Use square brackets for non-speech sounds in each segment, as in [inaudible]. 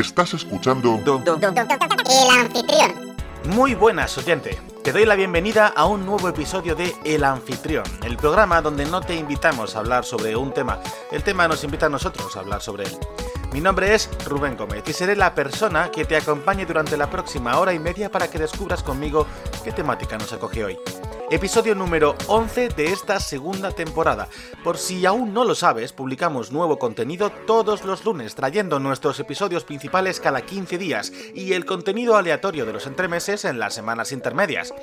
Estás escuchando El anfitrión. Muy buenas, oyente. Te doy la bienvenida a un nuevo episodio de El Anfitrión, el programa donde no te invitamos a hablar sobre un tema, el tema nos invita a nosotros a hablar sobre él. Mi nombre es Rubén Gómez y seré la persona que te acompañe durante la próxima hora y media para que descubras conmigo qué temática nos acoge hoy episodio número 11 de esta segunda temporada. Por si aún no lo sabes, publicamos nuevo contenido todos los lunes, trayendo nuestros episodios principales cada 15 días y el contenido aleatorio de los entremeses en las semanas intermedias.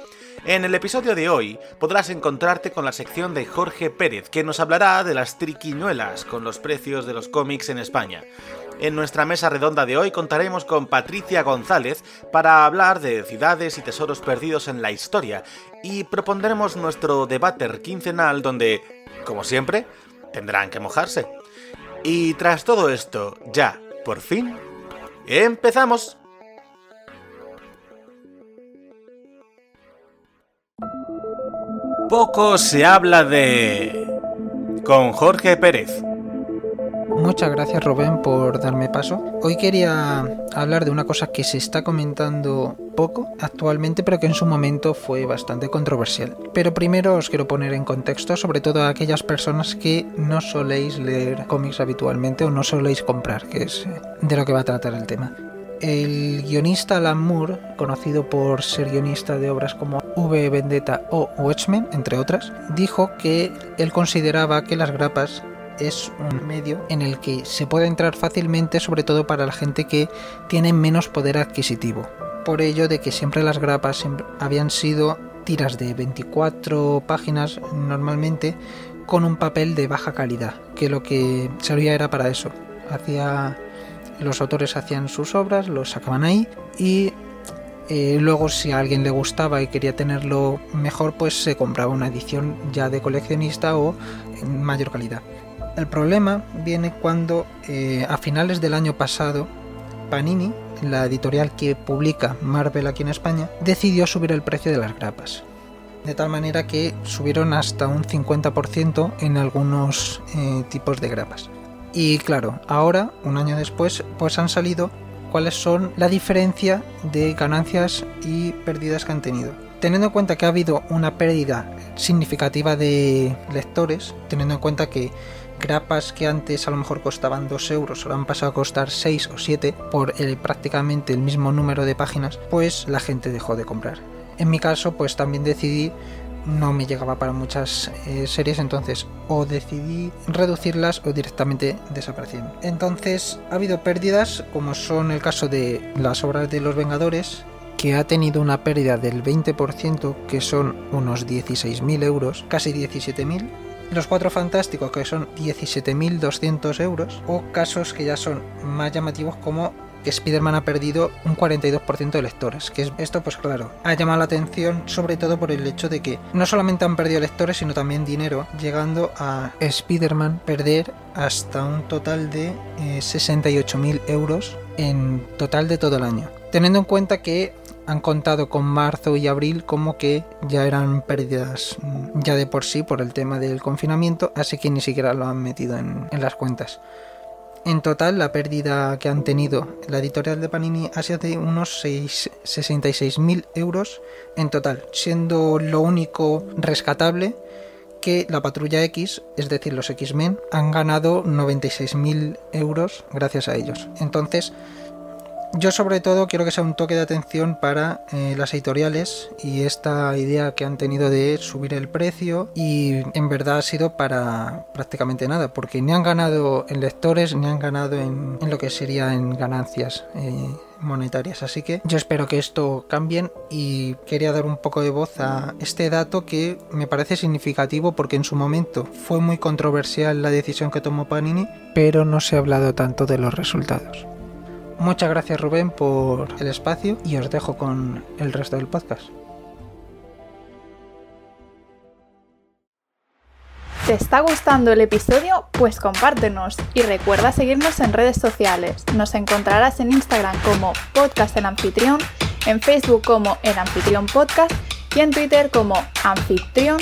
En el episodio de hoy podrás encontrarte con la sección de Jorge Pérez, que nos hablará de las triquiñuelas con los precios de los cómics en España. En nuestra mesa redonda de hoy contaremos con Patricia González para hablar de ciudades y tesoros perdidos en la historia y propondremos nuestro debate quincenal donde, como siempre, tendrán que mojarse. Y tras todo esto, ya, por fin, empezamos. Poco se habla de... con Jorge Pérez. Muchas gracias Rubén por darme paso. Hoy quería hablar de una cosa que se está comentando poco actualmente, pero que en su momento fue bastante controversial. Pero primero os quiero poner en contexto, sobre todo a aquellas personas que no soléis leer cómics habitualmente o no soléis comprar, que es de lo que va a tratar el tema. El guionista Alan Moore, conocido por ser guionista de obras como V Vendetta o Watchmen, entre otras, dijo que él consideraba que las grapas es un medio en el que se puede entrar fácilmente, sobre todo para la gente que tiene menos poder adquisitivo. Por ello de que siempre las grapas habían sido tiras de 24 páginas normalmente con un papel de baja calidad, que lo que servía era para eso. Hacía los autores hacían sus obras, los sacaban ahí y eh, luego si a alguien le gustaba y quería tenerlo mejor, pues se compraba una edición ya de coleccionista o en mayor calidad. El problema viene cuando eh, a finales del año pasado Panini, la editorial que publica Marvel aquí en España, decidió subir el precio de las grapas. De tal manera que subieron hasta un 50% en algunos eh, tipos de grapas. Y claro, ahora, un año después, pues han salido cuáles son la diferencia de ganancias y pérdidas que han tenido. Teniendo en cuenta que ha habido una pérdida significativa de lectores, teniendo en cuenta que grapas que antes a lo mejor costaban 2 euros ahora han pasado a costar 6 o 7 por el, prácticamente el mismo número de páginas, pues la gente dejó de comprar. En mi caso, pues también decidí no me llegaba para muchas eh, series, entonces o decidí reducirlas o directamente desaparecieron. Entonces ha habido pérdidas, como son el caso de las obras de los Vengadores, que ha tenido una pérdida del 20%, que son unos 16.000 euros, casi 17.000, los cuatro fantásticos que son 17.200 euros o casos que ya son más llamativos como que Spider-Man ha perdido un 42% de lectores. Que esto, pues claro, ha llamado la atención sobre todo por el hecho de que no solamente han perdido lectores, sino también dinero, llegando a Spider-Man perder hasta un total de 68.000 eh, euros en total de todo el año. Teniendo en cuenta que han contado con marzo y abril como que ya eran pérdidas mm, ya de por sí por el tema del confinamiento, así que ni siquiera lo han metido en, las cuentas. En total, la pérdida que han tenido la editorial de Panini ha sido de unos 66.000 euros en total, siendo lo único rescatable que la Patrulla X, es decir, los X-Men, han ganado 96.000 euros gracias a ellos. Entonces, yo sobre todo quiero que sea un toque de atención para eh, las editoriales y esta idea que han tenido de subir el precio y en verdad ha sido para prácticamente nada porque ni han ganado en lectores ni han ganado en, lo que sería en ganancias eh, monetarias así que yo espero que esto cambien y quería dar un poco de voz a este dato que me parece significativo porque en su momento fue muy controversial la decisión que tomó Panini pero no se ha hablado tanto de los resultados. Muchas gracias Rubén por el espacio y os dejo con el resto del podcast. ¿Te está gustando el episodio? Pues compártenos y recuerda seguirnos en redes sociales. Nos encontrarás en Instagram como Podcast el Anfitrión, en Facebook como El Anfitrión Podcast y en Twitter como Anfitrión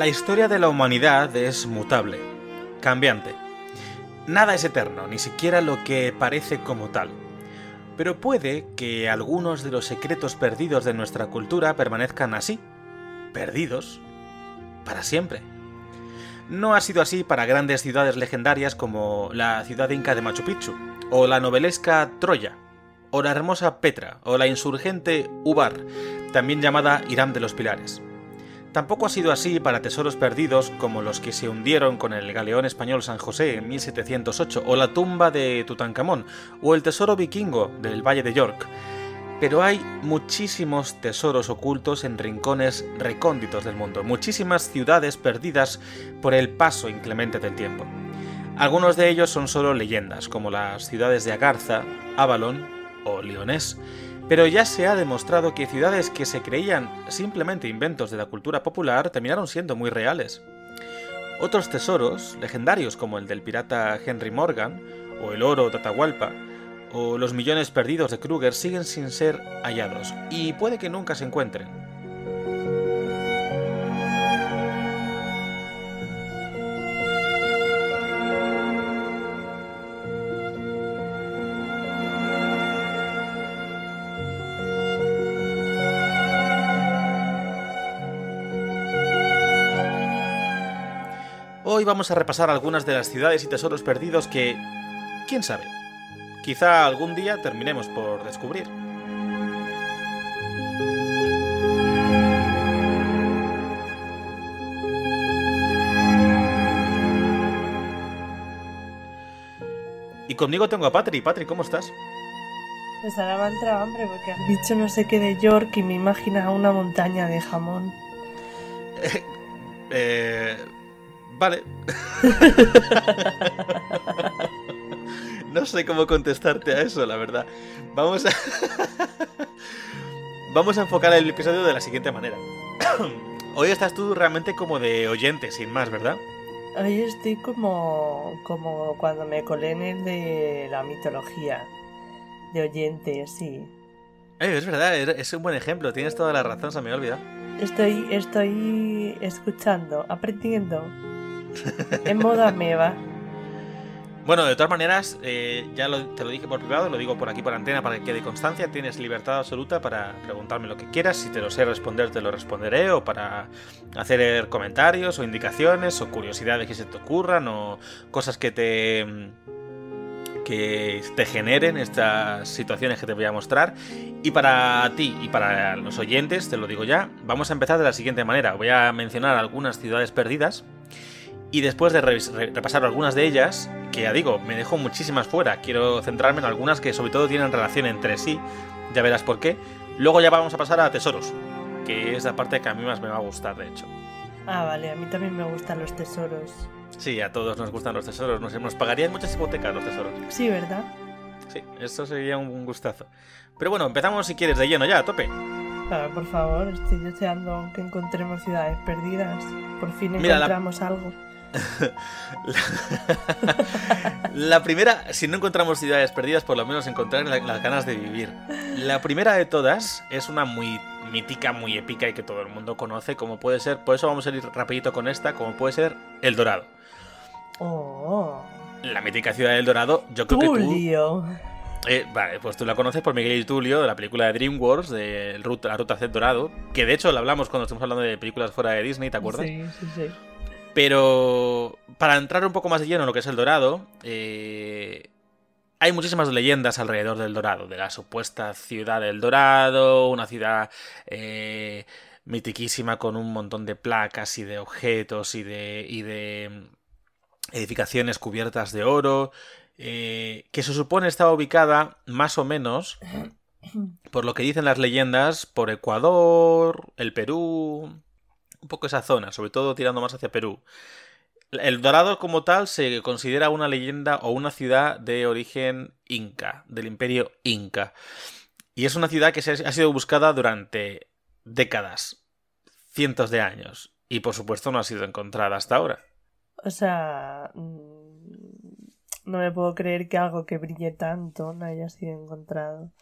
La historia de la humanidad es mutable, cambiante. Nada es eterno, ni siquiera lo que parece como tal. Pero puede que algunos de los secretos perdidos de nuestra cultura permanezcan así, perdidos, para siempre. No ha sido así para grandes ciudades legendarias como la ciudad inca de Machu Picchu, o la novelesca Troya, o la hermosa Petra, o la insurgente Ubar, también llamada Irán de los Pilares. Tampoco ha sido así para tesoros perdidos como los que se hundieron con el galeón español San José en 1708, o la tumba de Tutankamón, o el tesoro vikingo del Valle de York. Pero hay muchísimos tesoros ocultos en rincones recónditos del mundo, muchísimas ciudades perdidas por el paso inclemente del tiempo. Algunos de ellos son solo leyendas, como las ciudades de Agartha, Avalon o Lyonés, pero ya se ha demostrado que ciudades que se creían simplemente inventos de la cultura popular terminaron siendo muy reales. Otros tesoros, legendarios como el del pirata Henry Morgan, o el oro de Atahualpa, o los millones perdidos de Kruger siguen sin ser hallados, y puede que nunca se encuentren. Hoy vamos a repasar algunas de las ciudades y tesoros perdidos que, quién sabe, quizá algún día terminemos por descubrir. Y conmigo tengo a Patri. Patri, ¿cómo estás? Pues ahora me ha entrado hambre porque has dicho no sé qué de York y me imagina una montaña de jamón. [laughs] eh, vale. no sé cómo contestarte a eso, la verdad. Vamos a. [laughs] Vamos a enfocar el episodio de la siguiente manera. [coughs] Hoy estás tú realmente como de oyente, sin más, ¿verdad? Hoy estoy como, como cuando me colé en el de la mitología. De oyente, sí. Eh, es verdad, es un buen ejemplo. Tienes toda la razón, se me ha olvidado. Estoy, estoy escuchando, aprendiendo. [laughs] en modo ameba. Bueno, de todas maneras, eh, ya lo, te lo dije por privado, lo digo por aquí por antena para que quede constancia. Tienes libertad absoluta para preguntarme lo que quieras. Si te lo sé responder, te lo responderé. O para hacer comentarios o indicaciones o curiosidades que se te ocurran o cosas que te que te generen estas situaciones que te voy a mostrar. Y para ti y para los oyentes, te lo digo ya, vamos a empezar de la siguiente manera. Voy a mencionar algunas ciudades perdidas y después de repasar algunas de ellas, que ya digo, me dejo muchísimas fuera, quiero centrarme en algunas que sobre todo tienen relación entre sí, ya verás por qué. Luego ya vamos a pasar a tesoros, que es la parte que a mí más me va a gustar, de hecho. Ah, vale, a mí también me gustan los tesoros. Sí, a todos nos gustan los tesoros, nos, nos pagarían muchas hipotecas los tesoros. Sí, ¿verdad? Sí, eso sería un gustazo. Pero bueno, empezamos si quieres de lleno ya, a tope. Ah, por favor, estoy deseando que encontremos ciudades perdidas. Por fin encontramos algo. La... primera, si no encontramos ciudades perdidas, por lo menos encontrar las ganas de vivir. La primera de todas es una muy mítica, muy épica y que todo el mundo conoce, como puede ser, por eso vamos a ir rapidito con esta, como puede ser El Dorado. Oh. La mítica ciudad del Dorado, yo creo que tú... Eh, vale, pues tú la conoces por Miguel y Tulio, de la película de DreamWorks, de La Ruta Z Dorado, que de hecho la hablamos cuando estuvimos hablando de películas fuera de Disney, ¿te acuerdas? Sí, sí, sí. Pero para entrar un poco más de lleno en lo que es el Dorado, eh, hay muchísimas leyendas alrededor del Dorado, de la supuesta ciudad del Dorado, una ciudad eh, mitiquísima con un montón de placas y de objetos y de, y de mm, edificaciones cubiertas de oro, eh, que se supone estaba ubicada más o menos, por lo que dicen las leyendas, por Ecuador, el Perú, un poco esa zona, sobre todo tirando más hacia Perú. El Dorado como tal se considera una leyenda o una ciudad de origen inca, del imperio inca. Y es una ciudad que ha sido buscada durante décadas, cientos de años. Y por supuesto no ha sido encontrada hasta ahora. O sea, mm, no me puedo creer que algo que brille tanto no haya sido encontrado.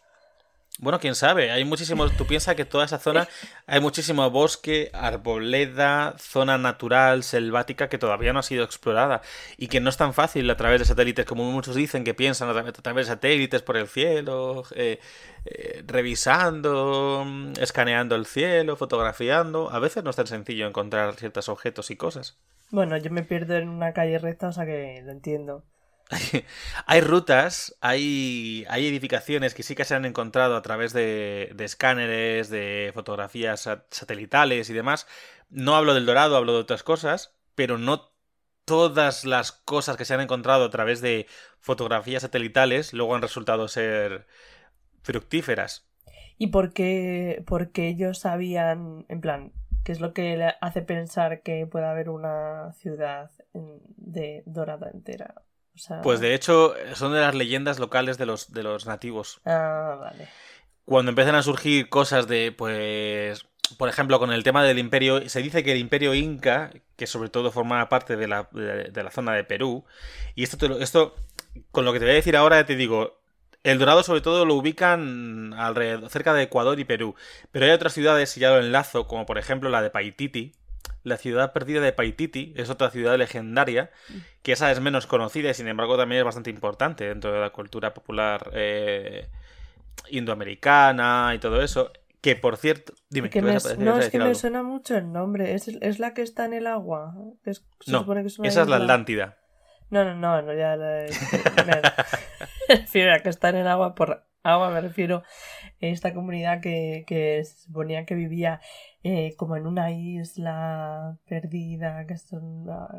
Bueno, quién sabe, hay muchísimos, tú piensas que toda esa zona hay muchísimo bosque, arboleda, zona natural, selvática que todavía no ha sido explorada y que no es tan fácil a través de satélites como muchos dicen que piensan a través de satélites por el cielo, eh, eh, revisando, escaneando el cielo, fotografiando. A veces no es tan sencillo encontrar ciertos objetos y cosas. Bueno, yo me pierdo en una calle recta, o sea que lo entiendo. [laughs] hay rutas, hay, hay edificaciones que sí que se han encontrado a través de, escáneres, de fotografías satelitales y demás. No hablo del Dorado, hablo de otras cosas, pero no todas las cosas que se han encontrado a través de fotografías satelitales luego han resultado ser fructíferas. ¿Y por qué, porque ellos sabían, en plan, qué es lo que le hace pensar que puede haber una ciudad de dorada entera? Pues de hecho, son de las leyendas locales de los, de los nativos. Ah, vale. Cuando empiezan a surgir cosas de, pues, por ejemplo, con el tema del imperio, se dice que el imperio inca, que sobre todo formaba parte de la, de, la zona de Perú, y esto, esto, con lo que te voy a decir ahora, te digo, el Dorado sobre todo lo ubican alrededor, cerca de Ecuador y Perú, pero hay otras ciudades, y ya lo enlazo, como por ejemplo la de Paititi, la ciudad perdida de Paititi es otra ciudad legendaria, que esa es menos conocida y sin embargo también es bastante importante dentro de la cultura popular eh, indoamericana y todo eso. Que por cierto, dime, que no, es que me suena mucho el nombre. ¿Es, la que está en el agua? no, esa es la Atlántida. No, no, no, no ya la... me [laughs] refiero a que está en el agua por agua, me refiero a esta comunidad que, que se suponía que vivía eh, como en una isla perdida, que son ah,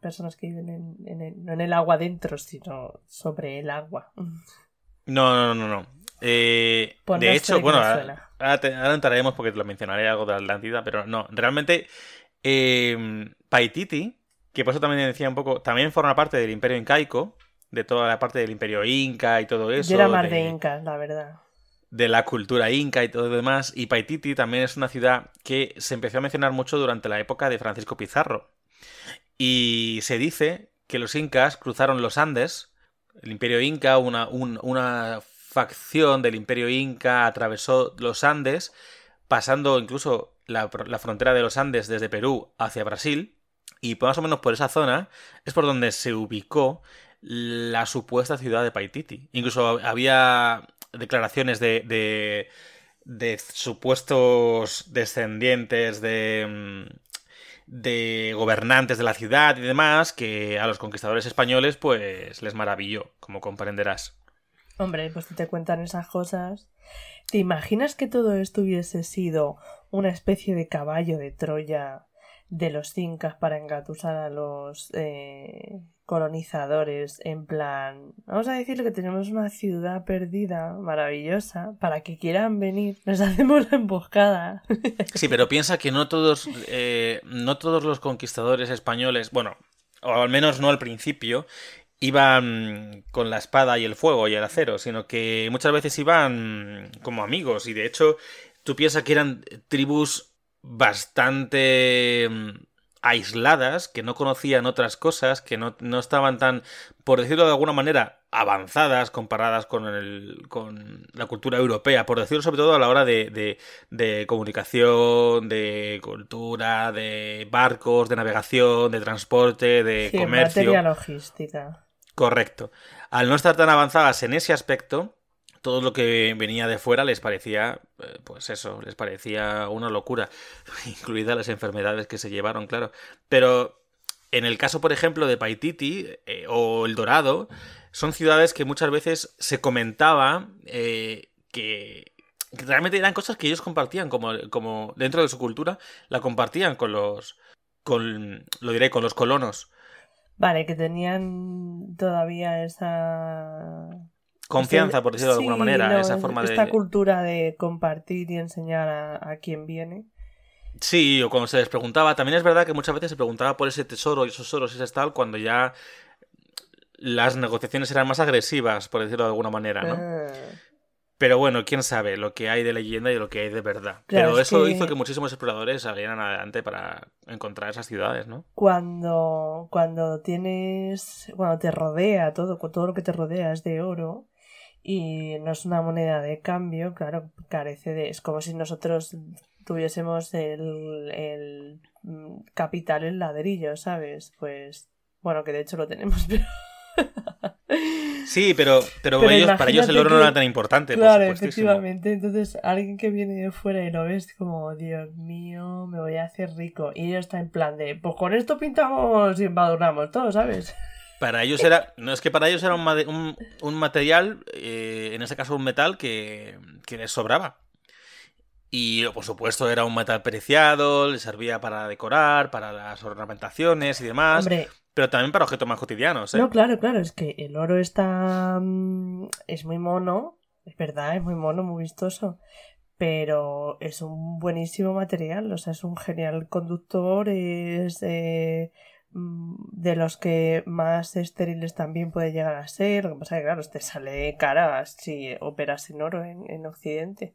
personas que viven en, el, no en el agua dentro, sino sobre el agua. No, no, no, no. Eh, de hecho, bueno, ahora, entraremos porque te lo mencionaré algo de la Atlántida, pero no, realmente eh, Paititi, que por eso también decía un poco, también forma parte del imperio incaico, de toda la parte del imperio inca y todo eso. Yo era más de, de incas, la verdad de la cultura inca y todo lo demás. Y Paititi también es una ciudad que se empezó a mencionar mucho durante la época de Francisco Pizarro. Y se dice que los incas cruzaron los Andes, el imperio inca, una, una facción del imperio inca atravesó los Andes, pasando incluso la, la frontera de los Andes desde Perú hacia Brasil. Y más o menos por esa zona es por donde se ubicó la supuesta ciudad de Paititi. Incluso había declaraciones de, de, supuestos descendientes de, mm, de gobernantes de la ciudad y demás que a los conquistadores españoles pues les maravilló, como comprenderás. Hombre, pues te cuentan esas cosas. ¿Te imaginas que todo esto hubiese sido una especie de caballo de Troya de los incas para engatusar a los eh, colonizadores en plan, vamos a decirle que tenemos una ciudad perdida, maravillosa, para que quieran venir, nos [laughs] hacemos la emboscada. Sí, pero piensa que no todos, eh, no todos los conquistadores españoles, bueno, o al menos no al principio, iban con la espada y el fuego y el acero, sino que muchas veces iban como amigos y de hecho tú piensas que eran tribus bastante aisladas, que no conocían otras cosas, que no, estaban tan, por decirlo de alguna manera, avanzadas comparadas con, el, con la cultura europea, por decirlo sobre todo a la hora de, de, comunicación, de cultura, de barcos, de navegación, de transporte, de sí, comercio. Materia logística. Correcto. Al no estar tan avanzadas en ese aspecto, todo lo que venía de fuera les parecía, eh, pues eso, les parecía una locura, [laughs] incluidas las enfermedades que se llevaron, claro. Pero en el caso, por ejemplo, de Paititi eh, o El Dorado, son ciudades que muchas veces se comentaba eh, que, realmente eran cosas que ellos compartían, como, como dentro de su cultura, la compartían con los, con, lo diré, con los colonos. Vale, que tenían todavía esa confianza, por decirlo de alguna manera, esa forma esta de... Esta cultura de compartir y enseñar a, quien viene. Sí, o cuando se les preguntaba, también es verdad que muchas veces se preguntaba por ese tesoro y esos oros y ese tal cuando ya las negociaciones eran más agresivas, por decirlo de alguna manera, ¿no? Ah. Pero bueno, quién sabe lo que hay de leyenda y lo que hay de verdad. Pero eso hizo que muchísimos exploradores salieran adelante para encontrar esas ciudades, ¿no? Cuando, cuando tienes, cuando te rodea todo, todo lo que te rodea es de oro, y no es una moneda de cambio, claro, carece de... Es como si nosotros tuviésemos el, el capital en ladrillo, ¿sabes? Pues, bueno, que de hecho lo tenemos, [laughs] pero... Sí, pero, pero, Pero ellos, para ellos el oro no era tan importante. por Claro, efectivamente. Entonces, alguien que viene de fuera y lo ves como, Dios mío, me voy a hacer rico. Y ellos está en plan de, pues con esto pintamos y embadurnamos todo, ¿sabes? Para ellos era. No es que para ellos era un, un- un material, eh, en este caso un metal, que, que les sobraba. Y por supuesto era un metal preciado, les servía para decorar, para las ornamentaciones y demás, Hombre, pero también para objetos más cotidianos. ¿eh? no, claro, claro, es que el oro está. mm, es muy mono, es verdad, es muy mono, muy vistoso. Pero es un buenísimo material, o sea, es un genial conductor, es eh, de los que más estériles también puede llegar a ser. Lo que pasa es que, claro, te sale cara si operas en oro en, en Occidente.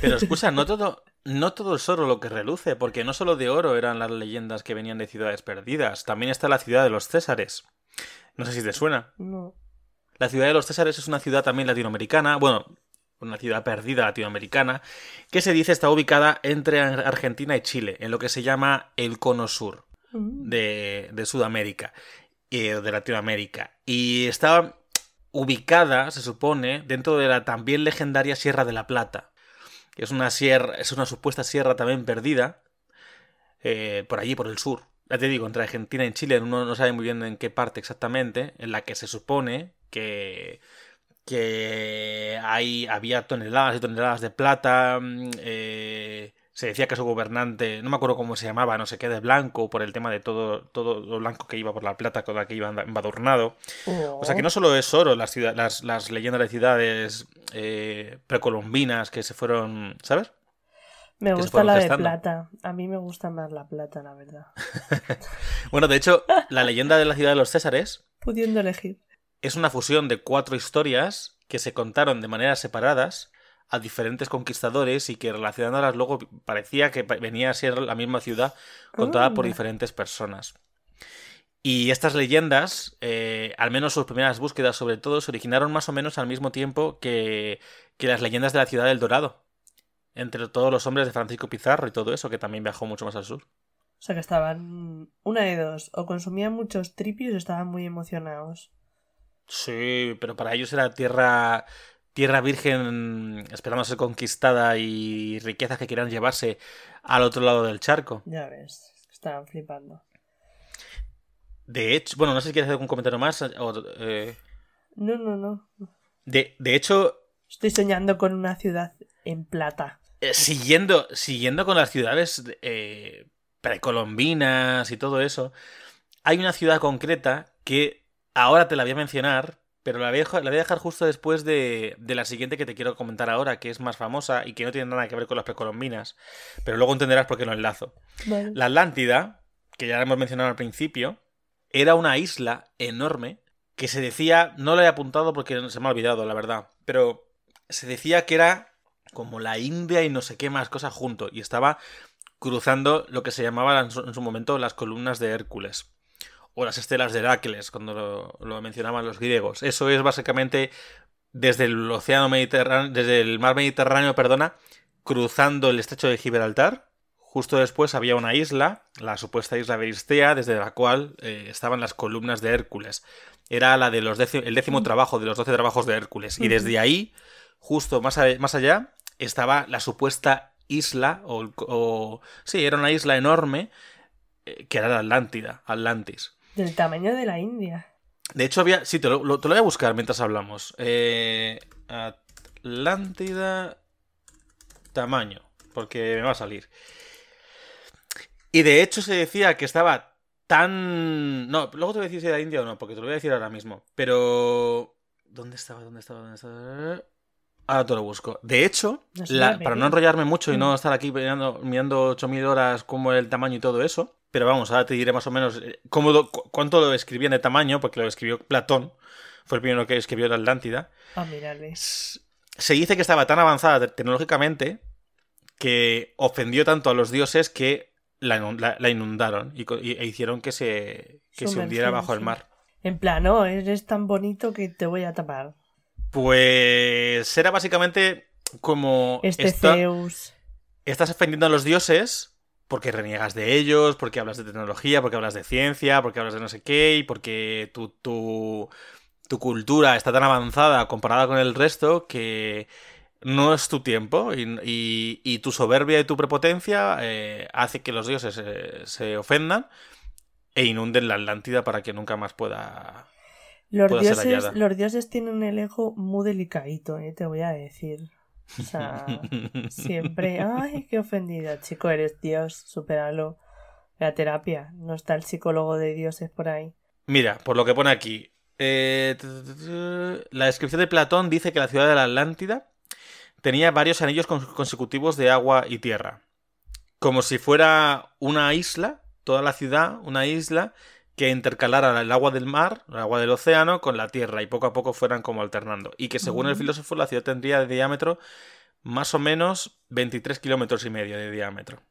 Pero [laughs] escucha, no todo, no todo es oro lo que reluce, porque no solo de oro eran las leyendas que venían de ciudades perdidas, también está la ciudad de los Césares. No sé si te suena. No. La ciudad de los Césares es una ciudad también latinoamericana, bueno, una ciudad perdida latinoamericana, que se dice está ubicada entre Ar- Argentina y Chile, en lo que se llama el Cono Sur Mm. De, de Sudamérica, eh, de Latinoamérica. Y está ubicada, se supone, dentro de la también legendaria Sierra de la Plata, que es una sierra, es una supuesta sierra también perdida, eh, por allí, por el sur. Ya te digo, entre Argentina y Chile, uno no sabe muy bien en qué parte exactamente, en la que se supone que, que hay, había toneladas y toneladas de plata. mm, eh, se decía que su gobernante, no me acuerdo cómo se llamaba, no sé qué, de blanco, por el tema de todo, todo lo blanco que iba por la plata con la que iba embadurnado. O sea que no solo es oro las, ciudad- las, las leyendas de ciudades eh, precolombinas que se fueron, ¿sabes? Me gusta la de plata. A mí me gusta más la plata, la verdad. [laughs] Bueno, de hecho, la leyenda de la ciudad de los Césares Pudiendo elegir. es una fusión de cuatro historias que se contaron de maneras separadas a diferentes conquistadores y que relacionándolas luego parecía que venía a ser la misma ciudad contada por diferentes personas. Y estas leyendas, eh, al menos sus primeras búsquedas sobre todo, se originaron más o menos al mismo tiempo que, que las leyendas de la ciudad del Dorado. Entre todos los hombres de Francisco Pizarro y todo eso, que también viajó mucho más al sur. O sea que estaban una de dos. O consumían muchos tripios o estaban muy emocionados. Sí, pero para ellos era tierra, tierra virgen esperando ser conquistada y riquezas que querían llevarse al otro lado del charco. Ya ves, estaban flipando. De hecho, bueno, no sé si quieres hacer algún comentario más. o, eh, No, no, no. de, de hecho, Estoy soñando con una ciudad en plata. eh, siguiendo, siguiendo con las ciudades eh, precolombinas y todo eso, hay una ciudad concreta que ahora te la voy a mencionar, pero la voy a dejar, la voy a dejar justo después de, de la siguiente que te quiero comentar ahora, que es más famosa y que no tiene nada que ver con las precolombinas, pero luego entenderás por qué lo enlazo. La Atlántida, que ya la hemos mencionado al principio, era una isla enorme que se decía, no lo he apuntado porque se me ha olvidado, la verdad, pero se decía que era como la India y no sé qué más cosas junto, y estaba cruzando lo que se llamaba en su, en su momento las columnas de Hércules, o las estelas de Heracles, cuando lo, lo mencionaban los griegos. Eso es básicamente desde el océano Mediterráneo, desde el mar Mediterráneo, perdona, cruzando el estrecho de Gibraltar. Justo después había una isla, la supuesta isla Beristea, desde la cual eh, estaban las columnas de Hércules. Era la de los décimo, el décimo trabajo de los doce trabajos de Hércules. Y desde ahí, justo más, a- más allá, estaba la supuesta isla, o, o- sí, era una isla enorme, eh, que era la Atlántida, Atlantis. Del tamaño de la India. De hecho, había. Sí, te lo, lo- te lo voy a buscar mientras hablamos. Eh, Atlántida. Tamaño. Porque me va a salir. Y de hecho se decía que estaba tan. No, luego te voy a decir si era India o no, porque te lo voy a decir ahora mismo. Pero. ¿Dónde estaba? ¿Dónde estaba? ¿Dónde estaba? Ahora te lo busco. De hecho, No la- para no enrollarme mucho y no Mm. estar aquí mirando, mirando 8000 horas era el tamaño y todo eso, pero vamos, ahora te diré más o menos eh, cómo lo- cu- cuánto lo escribían de tamaño, porque lo escribió Platón, fue el primero que escribió la Atlántida. Ah, Se dice que estaba tan avanzada te- tecnológicamente que ofendió tanto a los dioses que la, inun- la- la inundaron y, e hicieron que se, que se hundiera bajo el mar. En plan, no, eres tan bonito que te voy a tapar. Pues era básicamente como... Este esta- Zeus. estás ofendiendo a los dioses porque reniegas de ellos, porque hablas de tecnología, porque hablas de ciencia, porque hablas de no sé qué, y porque tu, tu, tu cultura está tan avanzada comparada con el resto que no es tu tiempo y, y- y tu soberbia y tu prepotencia eh, hace que los dioses eh, se ofendan e inunden la Atlántida para que nunca más pueda... Los pueda dioses, los dioses tienen el ego muy delicadito, eh, te voy a decir. O sea, siempre, [laughs] ay, qué ofendida, chico, eres Dios, supéralo. La terapia, no está el psicólogo de dioses por ahí. Mira, por lo que pone aquí, eh, la descripción de Platón dice que la ciudad de la Atlántida tenía varios anillos con- consecutivos de agua y tierra. Como si fuera una isla, toda la ciudad, una isla que intercalara el agua del mar, el agua del océano, con la tierra y poco a poco fueran como alternando. Y que según el filósofo la ciudad tendría de diámetro más o menos 23 kilómetros y medio de diámetro.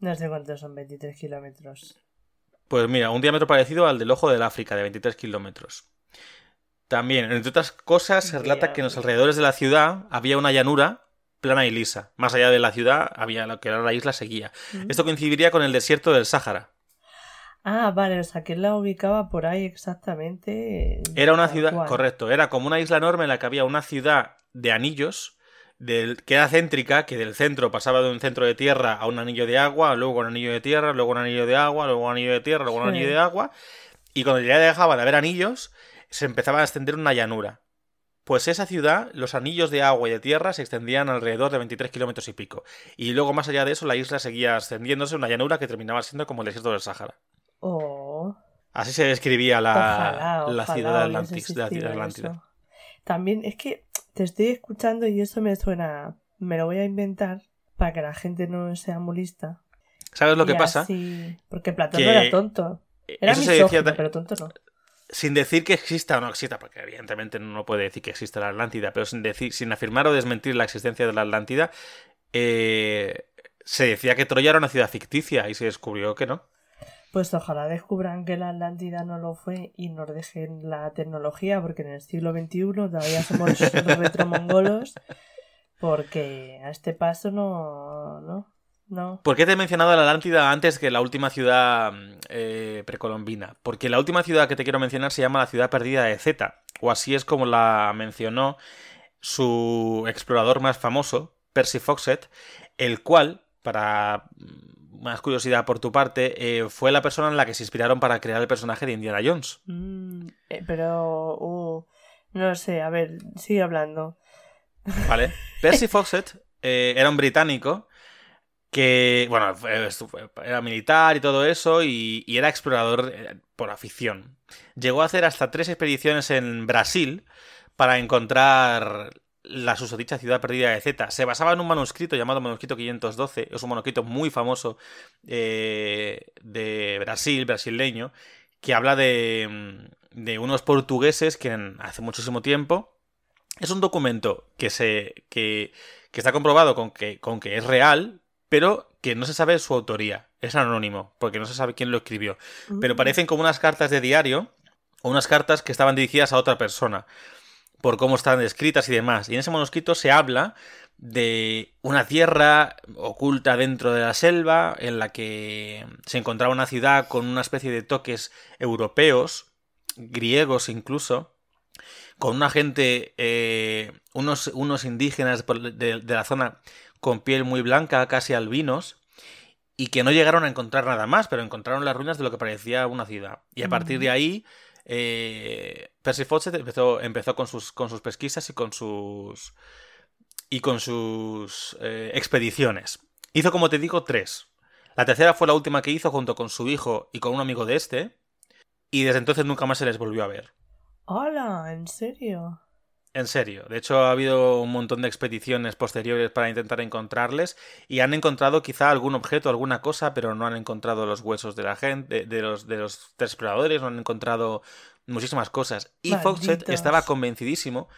No sé cuántos son 23 kilómetros. Pues mira, un diámetro parecido al del ojo del África, de 23 kilómetros. También, entre otras cosas, se relata que en los alrededores de la ciudad había una llanura plana y lisa. Más allá de la ciudad había lo que era la isla seguía. Esto coincidiría con el desierto del Sáhara. Ah, vale, o sea, que él la ubicaba por ahí exactamente. Era una ciudad, cual. correcto, era como una isla enorme en la que había una ciudad de anillos, del, que era céntrica, que del centro pasaba de un centro de tierra a un anillo de agua, luego un anillo de tierra, luego un anillo de agua, luego un anillo de tierra, luego un anillo de agua, y cuando ya dejaba de haber anillos, se empezaba a extender una llanura. Pues esa ciudad, los anillos de agua y de tierra se extendían alrededor de 23 kilómetros y pico. Y luego, más allá de eso, la isla seguía extendiéndose una llanura que terminaba siendo como el desierto del Sáhara. Oh, Así se describía la, ojalá, la ciudad Atlantis, la Atlántida. También es que te estoy escuchando y eso me suena. Me lo voy a inventar para que la gente no sea muy lista. ¿Sabes lo Y que pasa? Porque Platón Que no era tonto. Era misógino, decía pero tonto no. sin decir que exista o no exista, porque evidentemente no puede decir que exista la Atlántida, pero sin decir, sin afirmar o desmentir la existencia de la Atlántida, eh, se decía que Troya era una ciudad ficticia y se descubrió que no. Pues ojalá descubran que la Atlántida no lo fue y nos dejen la tecnología, porque en el siglo XXI todavía somos [laughs] retromongolos, porque a este paso no, no, no. ¿Por qué te he mencionado la Atlántida antes que la última ciudad eh, precolombina? Porque la última ciudad que te quiero mencionar se llama la ciudad perdida de Zeta, o así es como la mencionó su explorador más famoso, Percy Foxett, el cual, para más curiosidad por tu parte, eh, fue la persona en la que se inspiraron para crear el personaje de Indiana Jones. Mm, eh, pero, uh, no sé, a ver, sigue hablando. ¿Vale? [laughs] Percy Foxett eh, era un británico que, bueno, era militar y todo eso y, y era explorador por afición. Llegó a hacer hasta tres expediciones en Brasil para encontrar la susodicha ciudad perdida de Zeta. Se basaba en un manuscrito llamado Manuscrito 512, es un manuscrito muy famoso eh, de Brasil, brasileño, que habla de, de unos portugueses que en- hace muchísimo tiempo es un documento que se. que, que está comprobado con que, con que es real, pero que no se sabe su autoría. Es anónimo, porque no se sabe quién lo escribió. Pero Mm, parecen como unas cartas de diario, o unas cartas que estaban dirigidas a otra persona, por cómo están escritas y demás. Y en ese manuscrito se habla de una tierra oculta dentro de la selva, en la que se encontraba una ciudad con una especie de toques europeos, griegos incluso, con una gente, eh, unos, unos indígenas de, de la zona con piel muy blanca, casi albinos, y que no llegaron a encontrar nada más, pero encontraron las ruinas de lo que parecía una ciudad. Y a partir de ahí, eh, Percy Fawcett empezó, empezó con, sus, con sus pesquisas y con sus, y con sus eh, expediciones. Hizo, como te digo, tres. La tercera fue la última que hizo junto con su hijo y con un amigo de este, y desde entonces nunca más se les volvió a ver. Hola, ¿en serio? En serio, de hecho ha habido un montón de expediciones posteriores para intentar encontrarles y han encontrado quizá algún objeto, alguna cosa, pero no han encontrado los huesos de la gente, de, de los, de los tres exploradores, no han encontrado muchísimas cosas. Y Malditos. estaba convencidísimo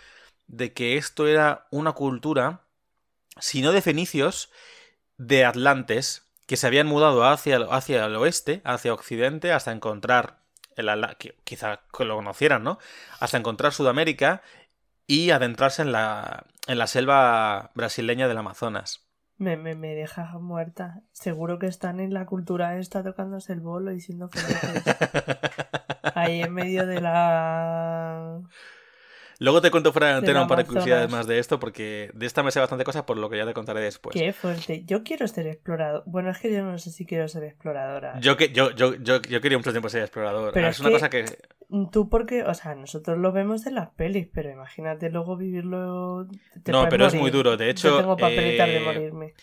de que esto era una cultura, si no de fenicios, de atlantes, que se habían mudado hacia, el- hacia el oeste, hacia occidente, hasta encontrar, el, quizá que lo conocieran, ¿no? Hasta encontrar Sudamérica y adentrarse en la, en la selva brasileña del Amazonas. Me, me, me deja muerta. Seguro que están en la cultura esta tocándose el bolo y siendo felices. [laughs] Ahí en medio de la... Luego te cuento fuera de antena un par de curiosidades más de esto, porque de esta me sé bastante cosas, por lo que ya te contaré después. Qué fuerte. Yo quiero ser explorador. Bueno, es que yo no sé si quiero ser exploradora. Yo, que, yo, yo, yo, yo quería mucho tiempo ser explorador. Pero es es una que- cosa que... Tú porque, o sea, nosotros lo vemos en las pelis, pero imagínate luego vivirlo... te No, pero es muy duro. De hecho, Yo tengo papeletas de eh, morirme.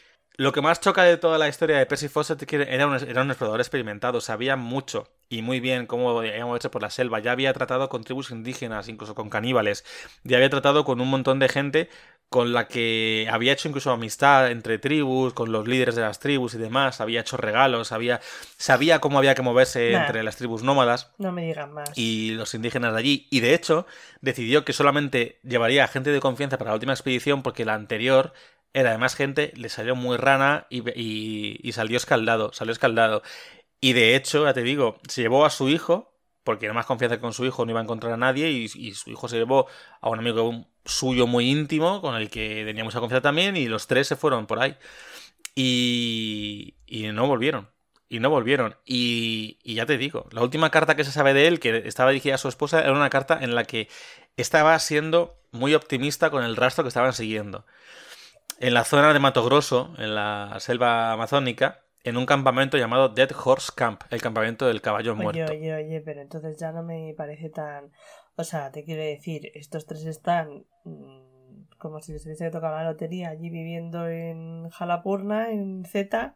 Lo que más choca de toda la historia de Percy Fawcett es que era un, era un explorador experimentado, sabía mucho y muy bien cómo había moverse por la selva, ya había tratado con tribus indígenas, incluso con caníbales, ya había tratado con un montón de gente con la que había hecho incluso amistad entre tribus, con los líderes de las tribus y demás, había hecho regalos, había, sabía cómo había que moverse Nah. entre las tribus nómadas No me digas más. y los indígenas de allí. Y de hecho, decidió que solamente llevaría a gente de confianza para la última expedición porque la anterior era de más gente, le salió muy rana y, salió escaldado, salió escaldado. Y de hecho, ya te digo, se llevó a su hijo, porque era más confianza con su hijo no iba a encontrar a nadie, y, su hijo se llevó a un amigo suyo muy íntimo, con el que tenía mucha confianza también, y los tres se fueron por ahí. Y, no volvieron. Y no volvieron. Y ya te digo, la última carta que se sabe de él, que estaba dirigida a su esposa, era una carta en la que estaba siendo muy optimista con el rastro que estaban siguiendo. En la zona de Mato Grosso, en la selva amazónica, en un campamento llamado Dead Horse Camp, el campamento del caballo Oye, muerto. oye, oye, pero entonces ya no me parece tan... O sea, te quiero decir, estos tres están mm, como si les hubiese tocado la lotería allí viviendo en Jalapurna, en Z,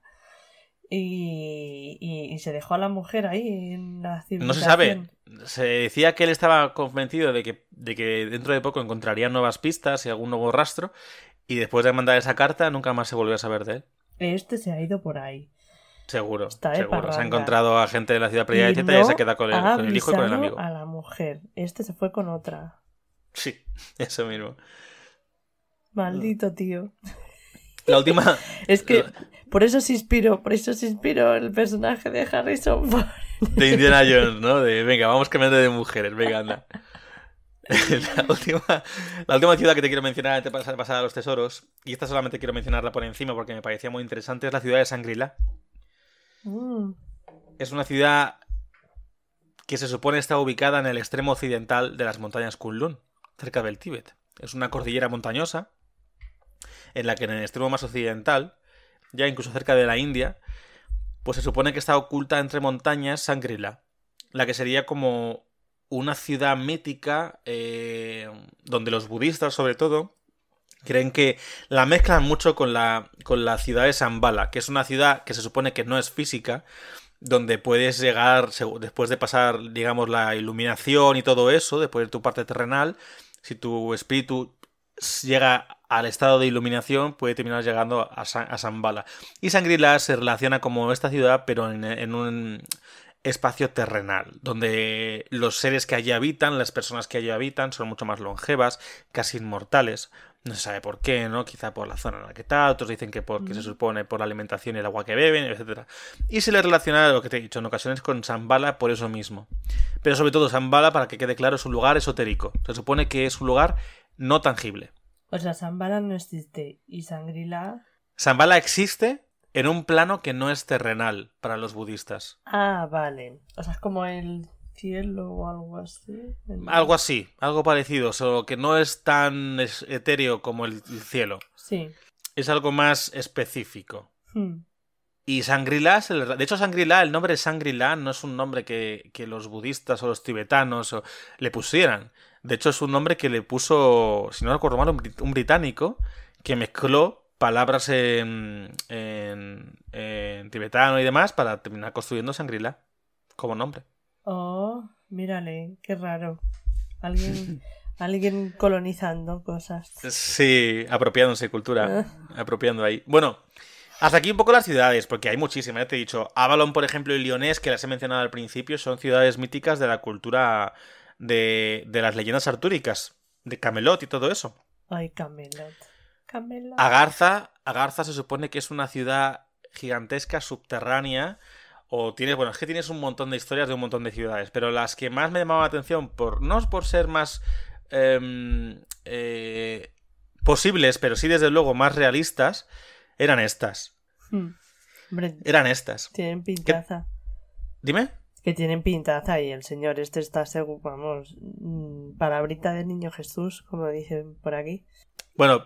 y, y, y se dejó a la mujer ahí en la No se sabe. Se decía que él estaba convencido de que, de que dentro de poco encontraría nuevas pistas y algún nuevo rastro. Y después de mandar esa carta, nunca más se volvió a saber de él. Este se ha ido por ahí. Seguro, Está seguro. Se ha encontrado a gente de la ciudad de Y Teta y no se queda con el, con el hijo y con el amigo. a la mujer. Este se fue con otra. Sí, [laughs] eso mismo. Maldito tío. La última. [laughs] Es que por eso se inspiró, por eso se inspiró el personaje de Harrison Ford. de Indiana [laughs] Jones, ¿no? De venga, vamos cambiando de mujeres, venga, anda. [laughs] La última, la última ciudad que te quiero mencionar antes de pasar, a los tesoros, y esta solamente quiero mencionarla por encima porque me parecía muy interesante, es la ciudad de Sangrila. Mm, Es una ciudad que se supone está ubicada en el extremo occidental de las montañas Kunlun, cerca del Tíbet. Es una cordillera montañosa en la que en el extremo más occidental, ya incluso cerca de la India, pues se supone que está oculta entre montañas Sangrila, la que sería como una ciudad mítica eh, donde los budistas sobre todo creen que la mezclan mucho con la, con la ciudad de Shambhala, que es una ciudad que se supone que no es física, donde puedes llegar, después de pasar, digamos, la iluminación y todo eso, después de tu parte terrenal, si tu espíritu llega al estado de iluminación, puede terminar llegando a, Sa- a Shambhala. Y Sangrila se relaciona como esta ciudad, pero en, en un espacio terrenal, donde los seres que allí habitan, las personas que allí habitan, son mucho más longevas, casi inmortales. No se sabe por qué, ¿no? Quizá por la zona en la que está, otros dicen que porque se supone por la alimentación y el agua que beben, etcétera. Y se le relaciona lo que te he dicho en ocasiones con Shambhala por eso mismo. Pero sobre todo Shambhala, para que quede claro, es un lugar esotérico. Se supone que es un lugar no tangible. O sea, Zambala no existe y Sangrila. Shambhala existe en un plano que no es terrenal para los budistas. Ah, vale. O sea, es como el cielo o algo así. El- Algo así, algo parecido, solo que no es tan etéreo como el el cielo. Sí. Es algo más específico. Hmm. Y Sangrila, de hecho Sangrila, el nombre Sangrila no es un nombre que, que los budistas o los tibetanos o- le pusieran. De hecho es un nombre que le puso, si no recuerdo mal, un británico que mezcló palabras en, en, en tibetano y demás para terminar construyendo Sangrila como nombre. Oh, mírale, qué raro. Alguien, [laughs] alguien colonizando cosas. Sí, apropiándose cultura, apropiando ahí. Bueno, hasta aquí un poco las ciudades, porque hay muchísimas, ya te he dicho. Avalon, por ejemplo, y Lyonés, que las he mencionado al principio, son ciudades míticas de la cultura de, de las leyendas artúricas, de Camelot y todo eso. Ay, Camelot. Camelot. Agartha, Agartha se supone que es una ciudad gigantesca, subterránea, o tienes, bueno, es que tienes un montón de historias de un montón de ciudades, pero las que más me llamaban la atención, por, no es por ser más, em, eh, posibles, pero sí desde luego más realistas, eran estas. Hmm. Hombre, Eran estas. tienen pintaza. Dime. Que tienen pintaza y el señor este está seguro, vamos, mm, palabrita del niño Jesús, como dicen por aquí. Bueno,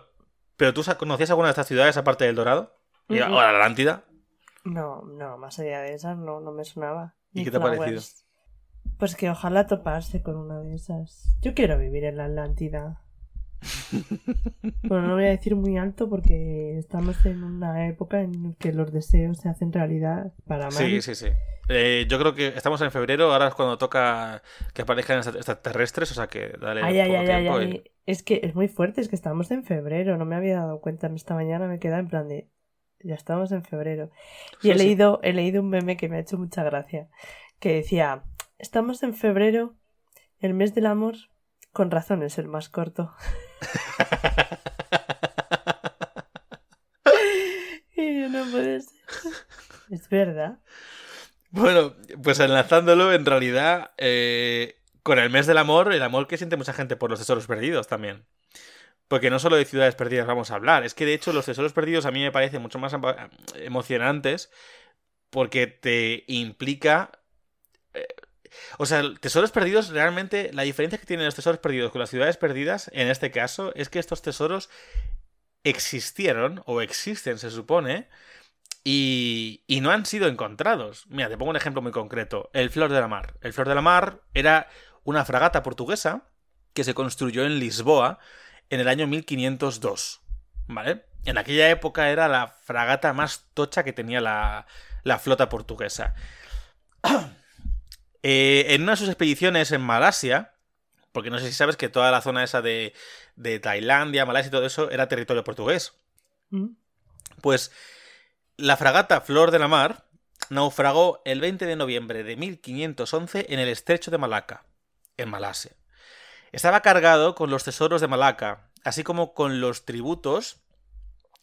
pero ¿tú conocías alguna de estas ciudades aparte del Dorado? O la Atlántida. No, no, más allá de esas no, no me sonaba. ¿Y Ni qué te ha parecido? Pues que ojalá toparse con una de esas. Yo quiero vivir en la Atlántida. Bueno, no voy a decir muy alto porque estamos en una época en que los deseos se hacen realidad para mal. Sí, sí, sí. Eh, yo creo que estamos en febrero, ahora es cuando toca que aparezcan extra- extraterrestres, o sea que dale Ay, ay, tiempo y- ay. Es que es muy fuerte, es que estamos en febrero. No me había dado cuenta esta mañana, me queda en plan de. Ya estamos en febrero. Y Sí, he sí. leído, he leído un meme que me ha hecho mucha gracia. Que decía, estamos en febrero, el mes del amor, con razón es el más corto. [laughs] y yo no puede ser. Es verdad. Bueno, pues enlazándolo, en realidad, eh, con el mes del amor, el amor que siente mucha gente por los tesoros perdidos también. Porque no solo de ciudades perdidas vamos a hablar, es que de hecho los tesoros perdidos a mí me parecen mucho más emocionantes porque te implica... eh, o sea, tesoros perdidos realmente, la diferencia que tienen los tesoros perdidos con las ciudades perdidas, en este caso, es que estos tesoros existieron, o existen, se supone, y, y no han sido encontrados. Mira, te pongo un ejemplo muy concreto. El Flor de la Mar. El Flor de la Mar era una fragata portuguesa que se construyó en Lisboa en el año 1502. ¿Vale? En aquella época era la fragata más tocha que tenía la, la flota portuguesa. [clears throat] Eh, en una de sus expediciones en Malasia, porque no sé si sabes que toda la zona esa de, de Tailandia, Malasia y todo eso era territorio portugués. ¿Mm? Pues la fragata Flor de la Mar naufragó el 20 de noviembre de 1511 en el estrecho de Malaca, en Malasia. Estaba cargado con los tesoros de Malaca, así como con los tributos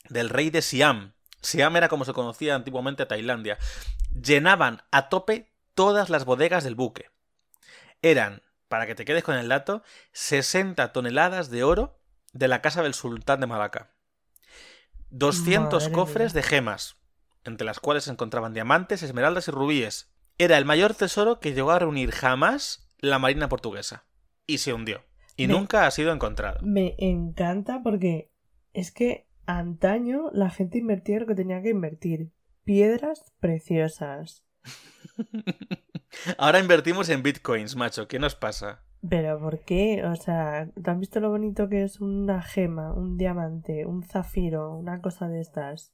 del rey de Siam. Siam era como se conocía antiguamente a Tailandia. Llenaban a tope todas las bodegas del buque. Eran, para que te quedes con el dato, 60 toneladas de oro de la casa del sultán de Malaca. 200 Madre cofres mía. de gemas, entre las cuales se encontraban diamantes, esmeraldas y rubíes. Era el mayor tesoro que llegó a reunir jamás la marina portuguesa. Y se hundió. Y Me- nunca ha sido encontrado. Me encanta porque es que antaño la gente invertía lo que tenía que invertir. Piedras preciosas. [laughs] Ahora invertimos en bitcoins, macho. ¿Qué nos pasa? Pero ¿por qué? O sea, ¿te has visto lo bonito que es una gema, un diamante, un zafiro, una cosa de estas?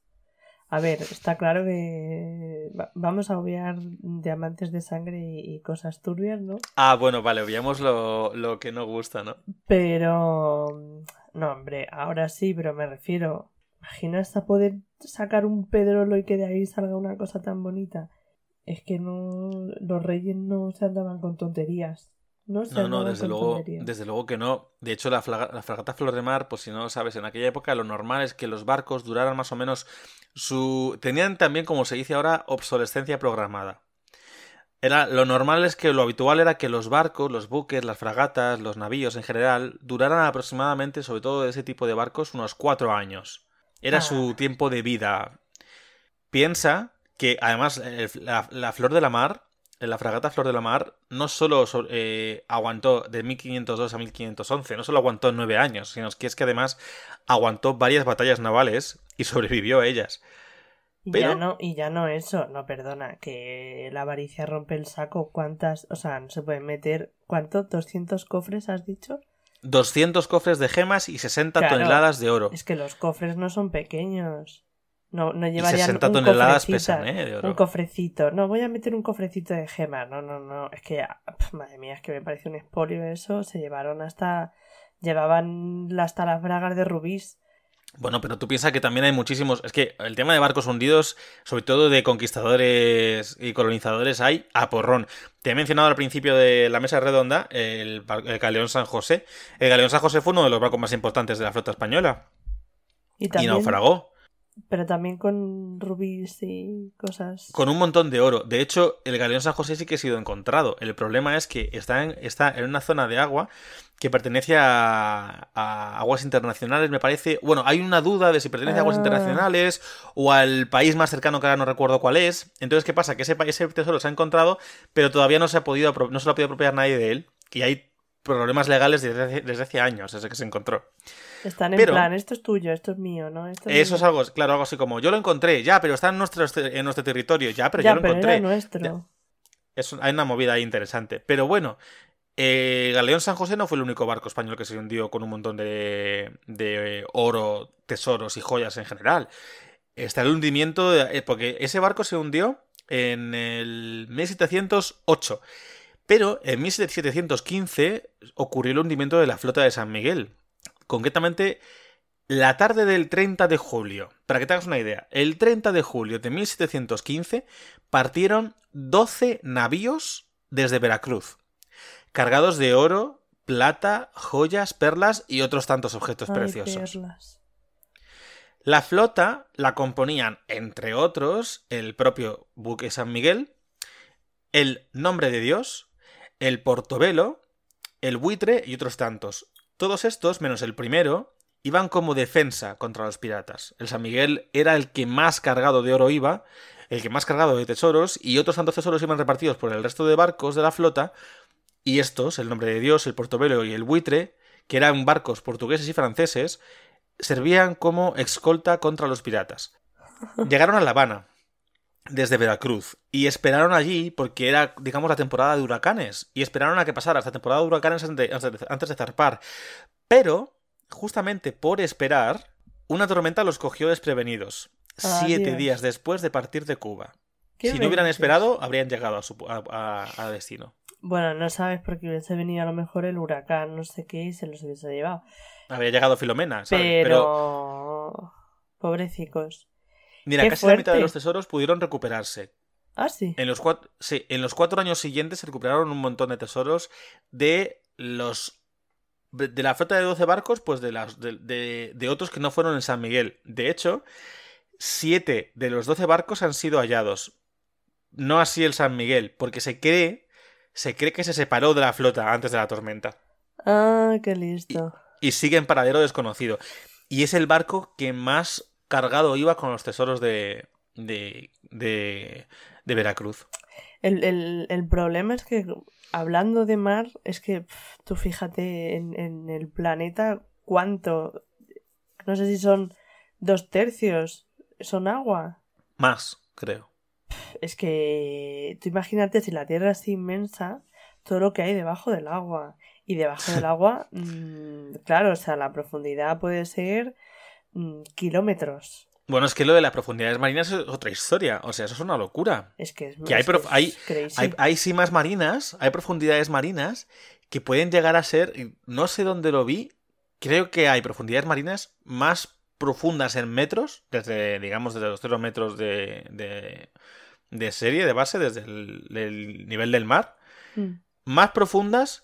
A ver, está claro que va- vamos a obviar diamantes de sangre y, cosas turbias, ¿no? Ah, bueno, vale, veamos lo, lo que no gusta, ¿no? Pero... No, hombre, ahora sí, pero me refiero... ¿Imaginas a poder sacar un pedrolo y que de ahí salga una cosa tan bonita? Es que no... Los reyes no se andaban con tonterías. No No, desde luego, desde luego que no. De hecho, la, fragata Flor de Mar, pues si no lo sabes, en aquella época lo normal es que los barcos duraran más o menos su... Tenían también, como se dice ahora, obsolescencia programada. Era, lo normal es que lo habitual era que los barcos, los buques, las fragatas, los navíos en general, duraran aproximadamente, sobre todo de ese tipo de barcos, unos cuatro años. Era Ah. su tiempo de vida. Piensa que además la Flor de la Mar, la fragata Flor de la Mar, no solo so- eh, aguantó de 1502 a 1511, no solo aguantó nueve años, sino que es que además aguantó varias batallas navales y [laughs] sobrevivió a ellas. Pero- ya no, y ya no eso, no, perdona, que la avaricia rompe el saco. ¿Cuántas? O sea, no se pueden meter. ¿Cuánto? ¿200 cofres has dicho? 200 cofres de gemas y 60 Claro. toneladas de oro. Es que los cofres no son pequeños. No, no Y llevarían 60 un toneladas pesan, ¿eh? De oro. Un cofrecito. No, voy a meter un cofrecito de gemas. No, no, no. Es que, ya- pf, madre mía, es que me parece un expolio eso. Se llevaron hasta. Llevaban hasta las bragas de rubís. Bueno, pero tú piensas que también hay muchísimos. Es que el tema de barcos hundidos, sobre todo de conquistadores y colonizadores, hay a porrón. Te he mencionado al principio de la mesa redonda el, el Galeón San José. El Galeón San José fue uno de los barcos más importantes de la flota española Y y también. naufragó. Pero también con rubíes y cosas. Con un montón de oro. De hecho, el galeón San José sí que ha sido encontrado. El problema es que está en, está en una zona de agua que pertenece a, a aguas internacionales, me parece. Bueno, hay una duda de si pertenece a aguas Ah. internacionales o al país más cercano que ahora no recuerdo cuál es. Entonces, ¿qué pasa? Que ese, ese tesoro se ha encontrado, pero todavía no se ha podido no se lo ha podido apropiar nadie de él. Y hay problemas legales desde hace, desde hace años, desde que se encontró. Están en Pero- plan, esto es tuyo, esto es mío, ¿no? Esto Eso mío. es algo, claro, algo así como, yo lo encontré, ya, pero está en nuestro, en nuestro territorio, ya, pero ya, yo lo pero encontré. era nuestro. Es hay una movida ahí interesante. Pero bueno, eh, Galeón San José no fue el único barco español que se hundió con un montón de, de eh, oro, tesoros y joyas en general. Está el hundimiento, de- eh, porque ese barco se hundió en el 1708. Pero en 1715 ocurrió el hundimiento de la flota de San Miguel. Concretamente, la tarde del 30 de julio. Para que te hagas una idea, el 30 de julio de 1715 partieron 12 navíos desde Veracruz, cargados de oro, plata, joyas, perlas y otros tantos objetos Ay, preciosos. perlas. La flota la componían, entre otros, el propio buque San Miguel, el Nombre de Dios, el Portobelo, el Buitre y otros tantos. Todos estos, menos el primero, iban como defensa contra los piratas. El San Miguel era el que más cargado de oro iba, el que más cargado de tesoros, y otros tantos tesoros iban repartidos por el resto de barcos de la flota, y estos, el Nombre de Dios, el Portobelo y el Buitre, que eran barcos portugueses y franceses, servían como escolta contra los piratas. Llegaron a La Habana, desde Veracruz, y esperaron allí porque era, digamos, la temporada de huracanes, y esperaron a que pasara esta temporada de huracanes antes de, zarpar. Pero, justamente por esperar, una tormenta los cogió desprevenidos, siete días después de partir de Cuba. Si no hubieran esperado, habrían llegado a, su, a, a- a destino. Bueno, no sabes porque hubiese venido a lo mejor el huracán, no sé qué, y se los hubiese llevado. Habría llegado Filomena, ¿sabes? Pero... Pobrecicos. Mira, qué casi la mitad de los tesoros pudieron recuperarse. Ah, sí. En los, cuatro, sí, en los cuatro años siguientes se recuperaron un montón de tesoros de los. De la flota de 12 barcos, pues de, las, de, de- de otros que no fueron en San Miguel. De hecho, siete de los 12 barcos han sido hallados. No así el San Miguel, porque se cree, se cree que se separó de la flota antes de la tormenta. Ah, qué listo. Y sigue en paradero desconocido. Y es el barco que más cargado iba con los tesoros de, de, de, de Veracruz. El, el- el problema es que, hablando de mar, es que pf, tú fíjate en, en el planeta cuánto. No sé si son dos tercios. Son agua. Más, creo. Es que tú imagínate si la Tierra es inmensa, todo lo que hay debajo del agua. Y debajo del [laughs] agua, mm, claro, o sea, la profundidad puede ser mm, kilómetros. Bueno, es que lo de las profundidades marinas es otra historia. O sea, eso es una locura. Es que es, Que hay es prof- hay-. Hay, hay simas marinas, hay profundidades marinas que pueden llegar a ser, no sé dónde lo vi, creo que hay profundidades marinas más profundas en metros, desde, digamos, desde los 0 metros de, de, de serie, de base, desde el, el nivel del mar, Mm. más profundas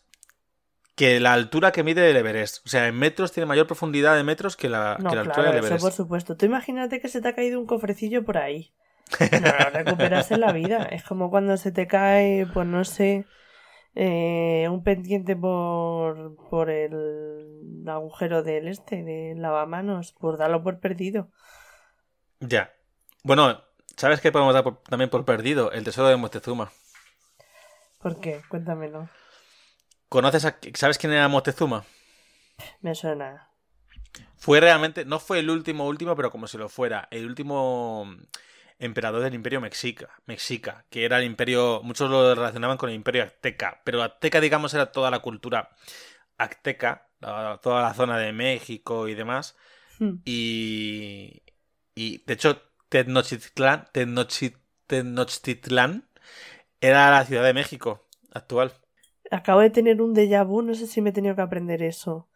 que la altura que mide el Everest. O sea, en metros tiene mayor profundidad de metros que la, No, que la altura del eso Everest. por supuesto. Tú imagínate que se te ha caído un cofrecillo por ahí. [laughs] No lo recuperas en la vida. Es como cuando se te cae, pues no sé, eh, un pendiente por, por el agujero del este, del lavamanos, por darlo por perdido. Ya. Bueno, ¿sabes qué podemos dar por- también por perdido? El tesoro de Moctezuma. ¿Por qué? Cuéntamelo. ¿Conoces a... ¿Sabes quién era Moctezuma? Me suena. Fue realmente, no fue el último último, pero como si lo fuera, el último emperador del imperio mexica, mexica, que era el imperio, muchos lo relacionaban con el imperio azteca, pero azteca digamos era toda la cultura azteca, toda la zona de México y demás, Hmm. y, y de hecho Tenochtitlán, Tenochi- Tenochtitlán era la ciudad de México actual. Acabo de tener un déjà vu, no sé si me he tenido que aprender eso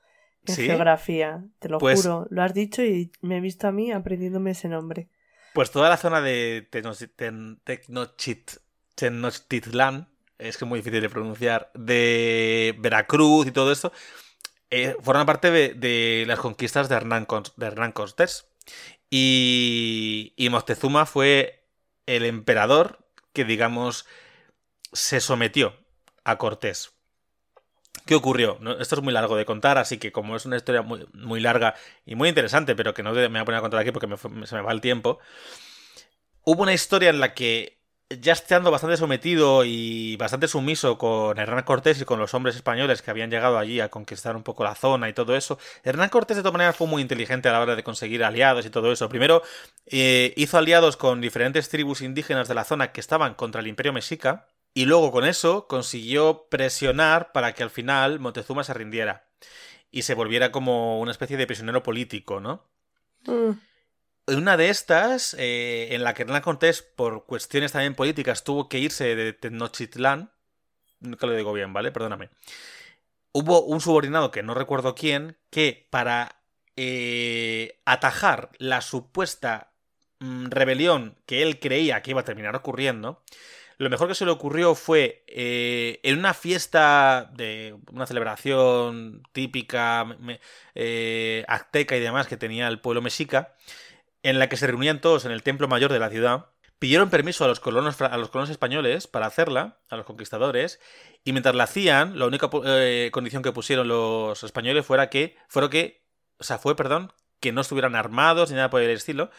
en ¿Sí? geografía, te lo Pues- juro. Lo has dicho y me he visto a mí aprendiéndome ese nombre. Pues toda la zona de Tenochtitlán, es que es muy difícil de pronunciar, de Veracruz y todo esto, eh, forman parte de, de las conquistas de Hernán, Cons- de Hernán Cortés. Y, y Moctezuma fue el emperador que, digamos, se sometió a Cortés. ¿Qué ocurrió? esto es muy largo de contar, así que como es una historia muy, muy larga y muy interesante, pero que no me voy a poner a contar aquí porque se me va el tiempo, hubo una historia en la que ya estando bastante sometido y bastante sumiso con Hernán Cortés y con los hombres españoles que habían llegado allí a conquistar un poco la zona y todo eso, Hernán Cortés de todas maneras fue muy inteligente a la hora de conseguir aliados y todo eso. Primero eh, hizo aliados con diferentes tribus indígenas de la zona que estaban contra el imperio mexica y luego con eso consiguió presionar para que al final Montezuma se rindiera y se volviera como una especie de prisionero político, ¿no? Mm. Una de estas, eh, en la que Hernán Cortés, por cuestiones también políticas, tuvo que irse de Tenochtitlán. Nunca lo digo bien, ¿vale? Perdóname. Hubo un subordinado, que no recuerdo quién, que para eh, atajar la supuesta mm, rebelión que él creía que iba a terminar ocurriendo, lo mejor que se le ocurrió fue eh, en una fiesta de una celebración típica azteca y demás que tenía el pueblo mexica, en la que se reunían todos en el templo mayor de la ciudad, pidieron permiso a los colonos, a los colonos españoles para hacerla, a los conquistadores, y mientras la hacían, la única eh, condición que pusieron los españoles fuera que, fueron que, o sea, fue, perdón, que no estuvieran armados ni nada por el estilo,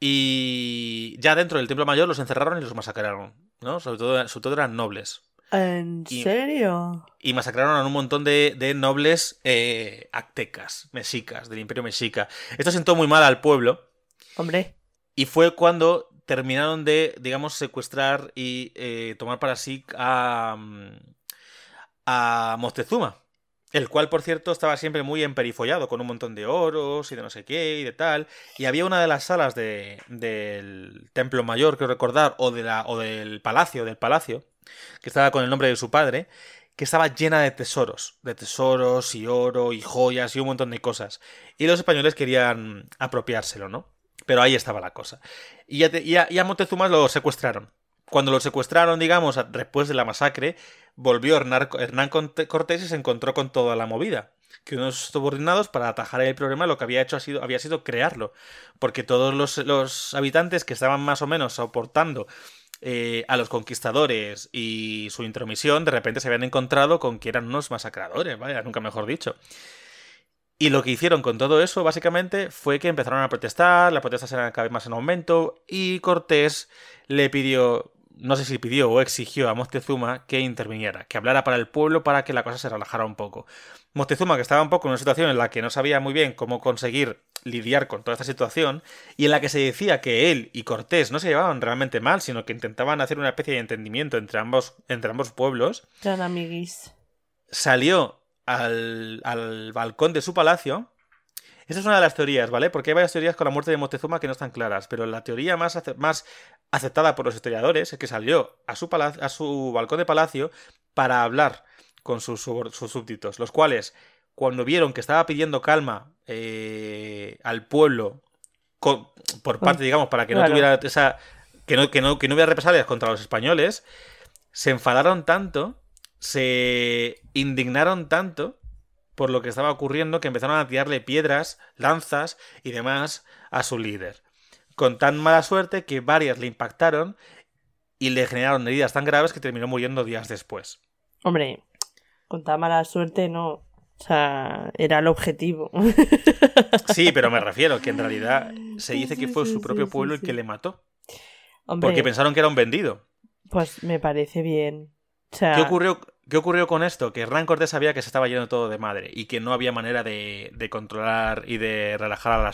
y ya dentro del templo mayor los encerraron y los masacraron, ¿no? Sobre todo, sobre todo eran nobles. ¿En serio? Y masacraron a un montón de, nobles eh, aztecas, mexicas, del imperio mexica. Esto sentó muy mal al pueblo. Hombre. Y fue cuando terminaron de, digamos, secuestrar y eh, tomar para sí a, a Moctezuma. El cual, por cierto, estaba siempre muy emperifollado, con un montón de oros y de no sé qué y de tal. Y había una de las salas de, del Templo Mayor, creo recordar, o, de la, o del Palacio, del Palacio, que estaba con el nombre de su padre, que estaba llena de tesoros, de tesoros y oro y joyas y un montón de cosas. Y los españoles querían apropiárselo, ¿no? Pero ahí estaba la cosa. Y a, Montezuma lo secuestraron. Cuando lo secuestraron, digamos, después de la masacre, volvió Hernán, Cortés y se encontró con toda la movida. Que unos subordinados, para atajar el problema, lo que había hecho sido, había sido crearlo. Porque todos los, los habitantes que estaban más o menos soportando eh, a los conquistadores y su intromisión, de repente se habían encontrado con que eran unos masacradores, vaya, nunca mejor dicho. Y lo que hicieron con todo eso, básicamente, fue que empezaron a protestar, las protestas eran cada vez más en aumento, y Cortés le pidió, no sé si pidió o exigió a Moctezuma que interviniera, que hablara para el pueblo para que la cosa se relajara un poco. Moctezuma, que estaba un poco en una situación en la que no sabía muy bien cómo conseguir lidiar con toda esta situación, y en la que se decía que él y Cortés no se llevaban realmente mal, sino que intentaban hacer una especie de entendimiento entre ambos, entre ambos pueblos. amiguis. Salió al, al balcón de su palacio esa es una de las teorías, ¿vale? Porque hay varias teorías con la muerte de Moctezuma que no están claras, pero la teoría más, más aceptada por los historiadores es que salió a su, a su balcón de palacio para hablar con sus, súbditos, los cuales, cuando vieron que estaba pidiendo calma eh, al pueblo, por parte, digamos, para que no tuviera esa. Que no, que, no, que no hubiera represalias contra los españoles, se enfadaron tanto, se indignaron tanto por lo que estaba ocurriendo que empezaron a tirarle piedras, lanzas y demás a su líder. Con tan mala suerte que varias le impactaron y le generaron heridas tan graves que terminó muriendo días después. Hombre, con tan mala suerte no. O sea, era el objetivo. [laughs] Sí, pero me refiero que en realidad se dice que fue su propio pueblo el que le mató. porque pensaron que era un vendido. Pues me parece bien. ¿Qué, ocurrió, ¿Qué ocurrió con esto? Que Hernán Cortés sabía que se estaba yendo todo de madre y que no había manera de, controlar y de relajar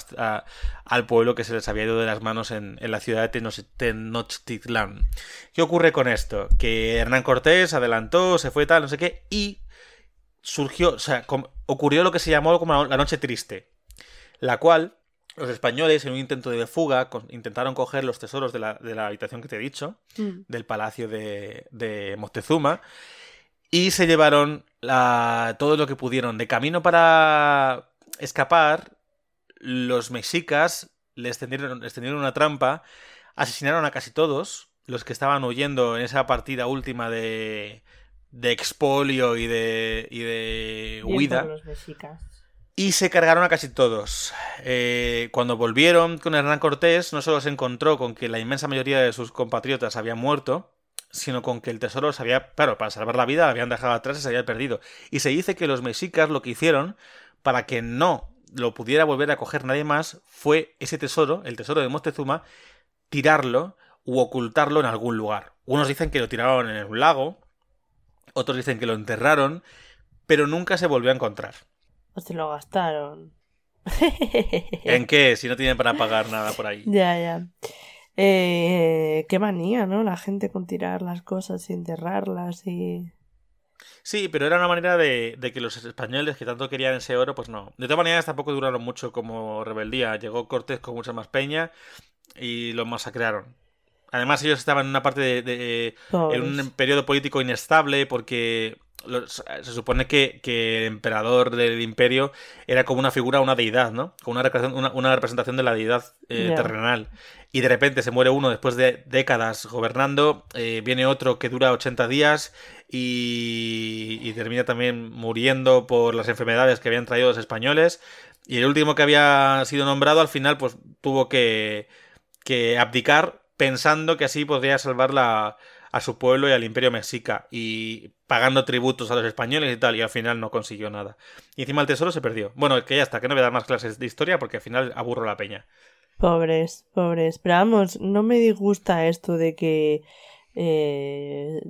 al pueblo que se les había ido de las manos en, la ciudad de Tenochtitlán. ¿Qué ocurre con esto? Que Hernán Cortés adelantó, se fue tal, no sé qué, y surgió, o sea, ocurrió lo que se llamó como la noche triste, la cual los españoles, en un intento de fuga, intentaron coger los tesoros de la, de la habitación que te he dicho, mm. del palacio de, de, Moctezuma, y se llevaron todo lo que pudieron. De camino para escapar, los mexicas les tendieron, les tendieron una trampa, asesinaron a casi todos los que estaban huyendo en esa partida última de, de expolio y de, y de huida. Y se cargaron a casi todos. Eh, cuando volvieron con Hernán Cortés, no solo se encontró con que la inmensa mayoría de sus compatriotas habían muerto, sino con que el tesoro se había, claro, para salvar la vida, habían dejado atrás y se había perdido. Y se dice que los mexicas lo que hicieron para que no lo pudiera volver a coger nadie más fue ese tesoro, el tesoro de Moctezuma, tirarlo u ocultarlo en algún lugar. Unos dicen que lo tiraron en un lago, otros dicen que lo enterraron, pero nunca se volvió a encontrar. O se lo gastaron. ¿En qué? Si no tienen para pagar nada por ahí. [laughs] Ya, ya. Eh, qué manía, ¿no? La gente con tirar las cosas y enterrarlas y... Sí, pero era una manera de, de, que los españoles que tanto querían ese oro, pues no. De todas maneras, tampoco duraron mucho como rebeldía. Llegó Cortés con mucha más peña y los masacraron. Además, ellos estaban en una parte de, de en un periodo político inestable porque se supone que, que, el emperador del imperio era como una figura, una deidad, ¿no? Como una representación, una, una representación de la deidad eh, yeah. terrenal. Y de repente se muere uno después de décadas gobernando, eh, viene otro que dura 80 días y, termina también muriendo por las enfermedades que habían traído los españoles. Y el último que había sido nombrado al final pues tuvo que, que abdicar pensando que así podría salvar la, a su pueblo y al imperio mexica y pagando tributos a los españoles y tal y al final no consiguió nada. Y encima el tesoro se perdió. Bueno, que ya está, que no voy a dar más clases de historia porque al final aburro la peña. Pobres, pobres. Pero vamos, no me disgusta esto de que eh,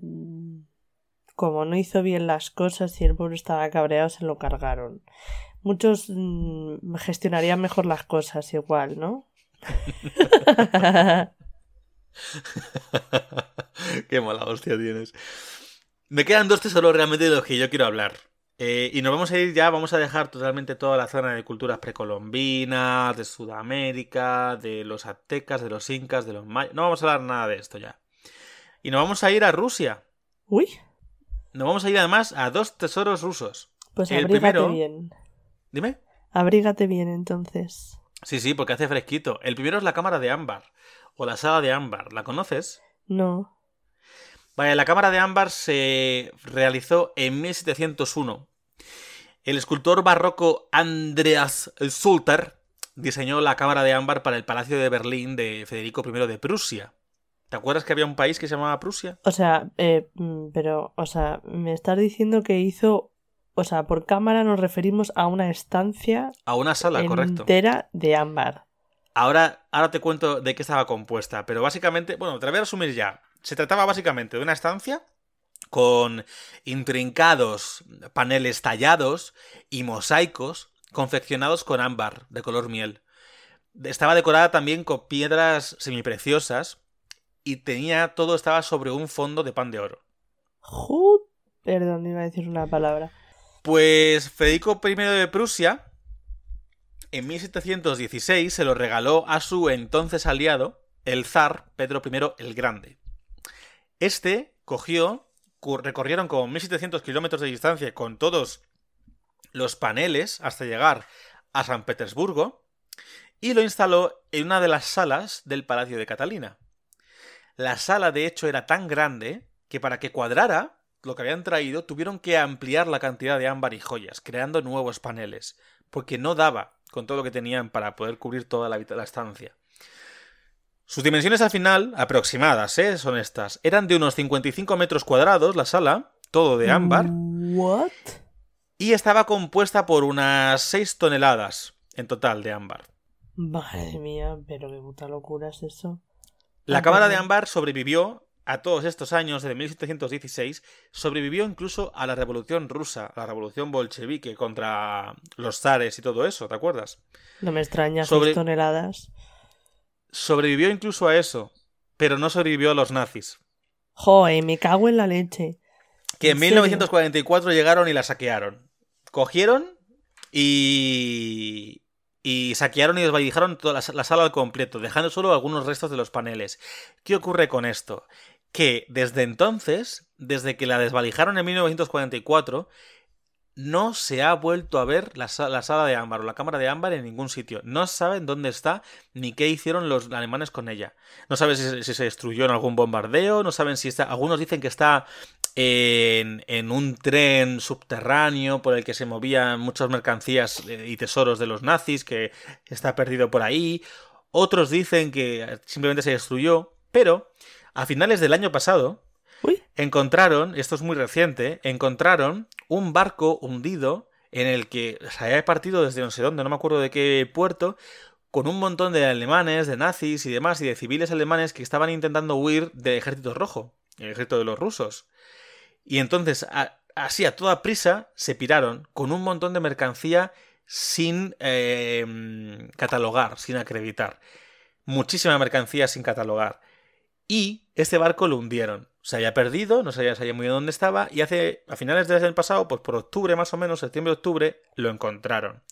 como no hizo bien las cosas y el pueblo estaba cabreado se lo cargaron. Muchos mmm, gestionarían mejor las cosas igual, ¿no? [laughs] Qué mala hostia tienes. Me quedan dos tesoros realmente de los que yo quiero hablar. Eh, y nos vamos a ir ya, vamos a dejar totalmente toda la zona de culturas precolombinas, de Sudamérica, de los aztecas, de los incas, de los mayas. No vamos a hablar nada de esto ya. Y nos vamos a ir a Rusia. Uy. Nos vamos a ir además a dos tesoros rusos. Pues el primero... bien. Dime. Abrígate bien entonces. Sí, sí, porque hace fresquito. El primero es la cámara de ámbar o la sala de ámbar. ¿La conoces? No. Vale, la cámara de ámbar se realizó en 1701. El escultor barroco Andreas Sulter diseñó la cámara de ámbar para el Palacio de Berlín de Federico I de Prusia. ¿Te acuerdas que había un país que se llamaba Prusia? O sea, eh, pero, o sea, me estás diciendo que hizo, o sea, por cámara nos referimos a una estancia. A una sala, entera correcto. Entera de ámbar. Ahora, ahora te cuento de qué estaba compuesta, pero básicamente, bueno, te la voy a resumir ya. Se trataba básicamente de una estancia con intrincados paneles tallados y mosaicos confeccionados con ámbar de color miel. Estaba decorada también con piedras semipreciosas y tenía todo estaba sobre un fondo de pan de oro. Jud... Perdón, iba a decir una palabra. Pues Federico I de Prusia en 1716 se lo regaló a su entonces aliado, el zar Pedro I el Grande. Este cogió, recorrieron como 1700 kilómetros de distancia con todos los paneles hasta llegar a San Petersburgo y lo instaló en una de las salas del Palacio de Catalina. La sala, de hecho, era tan grande que para que cuadrara lo que habían traído tuvieron que ampliar la cantidad de ámbar y joyas, creando nuevos paneles, porque no daba con todo lo que tenían para poder cubrir toda la, la estancia. Sus dimensiones al final, aproximadas, ¿eh? son estas, eran de unos 55 metros cuadrados la sala, todo de ámbar. ¿What? Y estaba compuesta por unas 6 toneladas en total de ámbar. Madre mía, pero qué puta locura es eso. La cámara de ámbar sobrevivió a todos estos años, desde 1716, sobrevivió incluso a la Revolución Rusa, a la Revolución Bolchevique contra los zares y todo eso, ¿te acuerdas? No me extraña, Sobre... toneladas. Sobrevivió incluso a eso, pero no sobrevivió a los nazis. Joder, me cago en la leche. Que en, en 1944 llegaron y la saquearon. Cogieron y, y saquearon y desvalijaron toda la, la, sala al completo, dejando solo algunos restos de los paneles. ¿Qué ocurre con esto? Que desde entonces, desde que la desvalijaron en 1944, no se ha vuelto a ver la, sa- la sala de ámbar o la cámara de ámbar en ningún sitio. No saben dónde está ni qué hicieron los alemanes con ella. No saben si, se- si se destruyó en algún bombardeo, no saben si está... Algunos dicen que está en, en un tren subterráneo por el que se movían muchas mercancías eh, y tesoros de los nazis, que está perdido por ahí. Otros dicen que simplemente se destruyó, pero a finales del año pasado Encontraron, esto es muy reciente, encontraron un barco hundido en el que se había partido desde no sé dónde, no me acuerdo de qué puerto, con un montón de alemanes, de nazis y demás, y de civiles alemanes que estaban intentando huir del ejército rojo, el ejército de los rusos. Y entonces, así a toda prisa, se piraron con un montón de mercancía sin eh, catalogar, sin acreditar. Muchísima mercancía sin catalogar. Y este barco lo hundieron. Se había perdido, no sabía, sabía muy bien dónde estaba, y hace, a finales del año pasado, pues por octubre más o menos, septiembre-octubre, lo encontraron.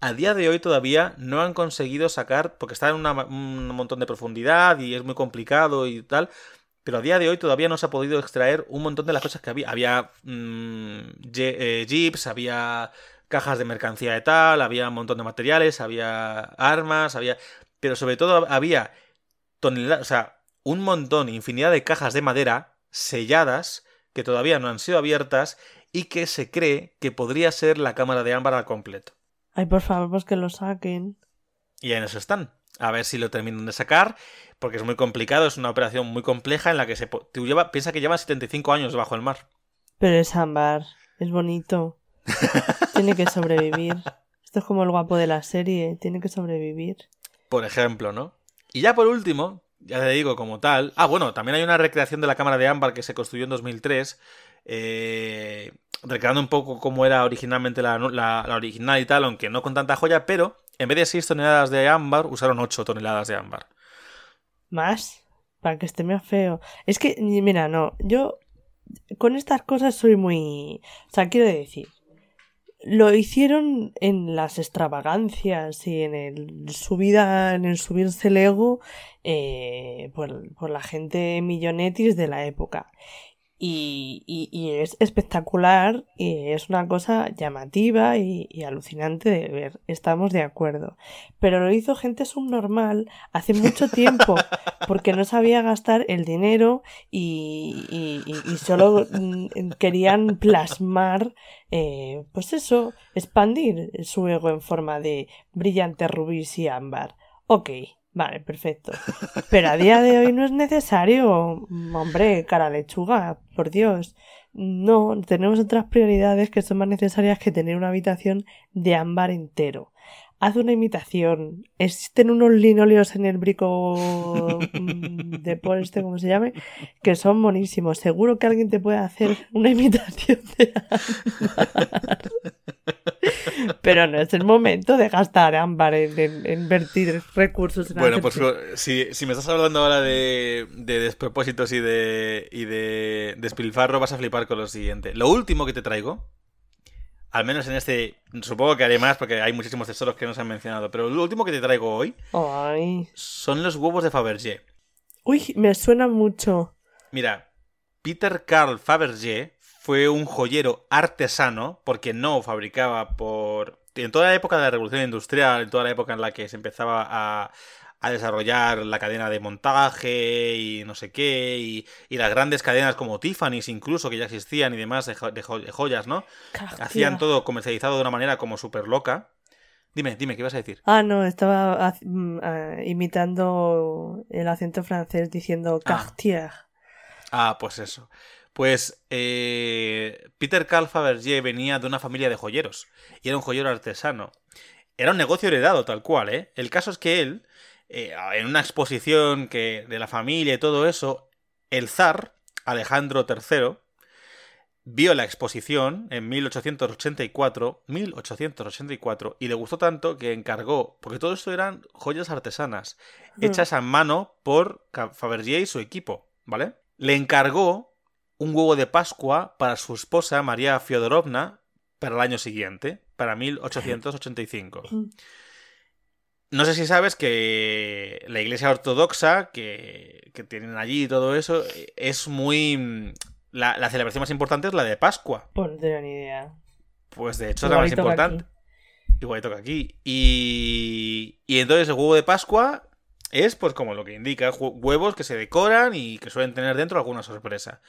A día de hoy todavía no han conseguido sacar, porque está en un montón de profundidad y es muy complicado y tal, pero a día de hoy todavía no se ha podido extraer un montón de las cosas que había. Había mm, eh, jeeps, había cajas de mercancía de tal, había un montón de materiales, había armas, había... Pero sobre todo había toneladas, o sea, un montón, infinidad de cajas de madera selladas que todavía no han sido abiertas y que se cree que podría ser la cámara de ámbar al completo. Ay, por favor, pues que lo saquen. Y en eso están. A ver si lo terminan de sacar, porque es muy complicado, es una operación muy compleja en la que se... Tú lleva, piensa que llevan 75 años bajo el mar. Pero es ámbar, es bonito. [laughs] tiene que sobrevivir. Esto es como el guapo de la serie, tiene que sobrevivir. Por ejemplo, ¿no? Y ya por último, ya te digo como tal... Ah, bueno, también hay una recreación de la cámara de ámbar que se construyó en 2003, eh, recreando un poco cómo era originalmente la, la- la original y tal, aunque no con tanta joya, pero en vez de 6 toneladas de ámbar, usaron 8 toneladas de ámbar. ¿Más? Para que esté más feo. Es que, mira, no, yo con estas cosas soy muy... O sea, quiero decir, lo hicieron en las extravagancias y en el subida, en el subirse el ego eh, por, por la gente millonetis de la época. Y, y- y es espectacular y es una cosa llamativa y, y alucinante de ver. Estamos de acuerdo. Pero lo hizo gente subnormal hace mucho [laughs] tiempo porque no sabía gastar el dinero y, solo mm, querían plasmar, eh, pues eso, expandir su ego en forma de brillante rubíes y ámbar. Ok, vale, perfecto. Pero a día de hoy no es necesario, hombre, cara lechuga, por Dios. No, tenemos otras prioridades que son más necesarias que tener una habitación de ámbar entero. Haz una imitación. Existen unos linóleos en el brico mm, de por este, como se llame, que son monísimos. Seguro que alguien te puede hacer una imitación de ámbar. Pero no es el momento de gastar ámbar en, en- en invertir recursos en Bueno, pues si, si me estás hablando ahora de, de despropósitos y de, y de despilfarro, vas a flipar con lo siguiente. Lo último que te traigo, al menos en este, supongo que haré más porque hay muchísimos tesoros que no se han mencionado, pero lo último que te traigo hoy Ay. son los huevos de Fabergé. Uy, me suena mucho. Mira, Peter Carl Fabergé fue un joyero artesano porque no fabricaba por... En toda la época de la Revolución Industrial, en toda la época en la que se empezaba a, a desarrollar la cadena de montaje y no sé qué, y, y las grandes cadenas como Tiffany's incluso, que ya existían y demás de, jo- de jo- de joyas, ¿no? Hacían todo comercializado de una manera como súper loca. Dime, dime, ¿qué ibas a decir? Ah, no, estaba haz- mm, ah, imitando el acento francés diciendo Cartier. Ah, pues eso. Pues eh, Peter Carl Fabergé venía de una familia de joyeros y era un joyero artesano. Era un negocio heredado tal cual, ¿eh? El caso es que él, eh, en una exposición que, de la familia y todo eso, el zar, Alejandro III, vio la exposición en 1884, 1884, y le gustó tanto que encargó, porque todo esto eran joyas artesanas, Hmm. hechas a mano por Fabergé y su equipo, ¿vale? Le encargó un huevo de Pascua para su esposa María Fiodorovna para el año siguiente, para 1885. No sé si sabes que la iglesia ortodoxa que, que tienen allí y todo eso es muy... La, la celebración más importante es la de Pascua. Pues no tenía ni idea. Pues de hecho es la más importante. Igualito que aquí. Y, y entonces el huevo de Pascua es, pues como lo que indica, huevos que se decoran y que suelen tener dentro alguna sorpresa.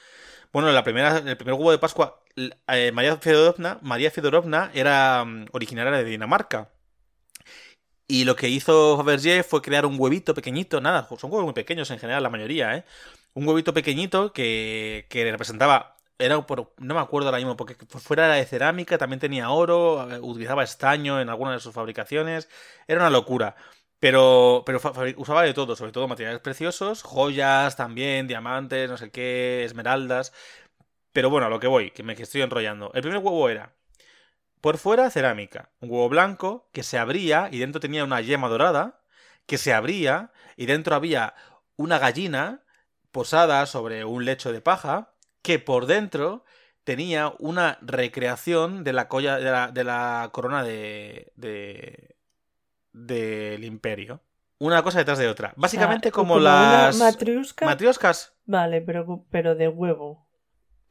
Bueno, la primera, el primer huevo de Pascua, eh, María Fedorovna, María Fedorovna era mm, originaria de Dinamarca. Y lo que hizo Fabergé fue crear un huevito pequeñito, nada, son huevos muy pequeños en general, la mayoría, ¿eh? Un huevito pequeñito que, que representaba, era por, no me acuerdo ahora mismo, porque por fuera era de cerámica, también tenía oro, eh, utilizaba estaño en algunas de sus fabricaciones, era una locura. Pero, pero usaba de todo, sobre todo materiales preciosos, joyas también, diamantes, no sé qué, esmeraldas. Pero bueno, a lo que voy, que me estoy enrollando. El primer huevo era por fuera, cerámica. Un huevo blanco que se abría y dentro tenía una yema dorada que se abría y dentro había una gallina posada sobre un lecho de paja que por dentro tenía una recreación de la, colla, de la, de la corona de, de- del imperio. Una cosa detrás de otra. Básicamente como, las matriusca. matrioscas, Vale, pero, pero de huevo.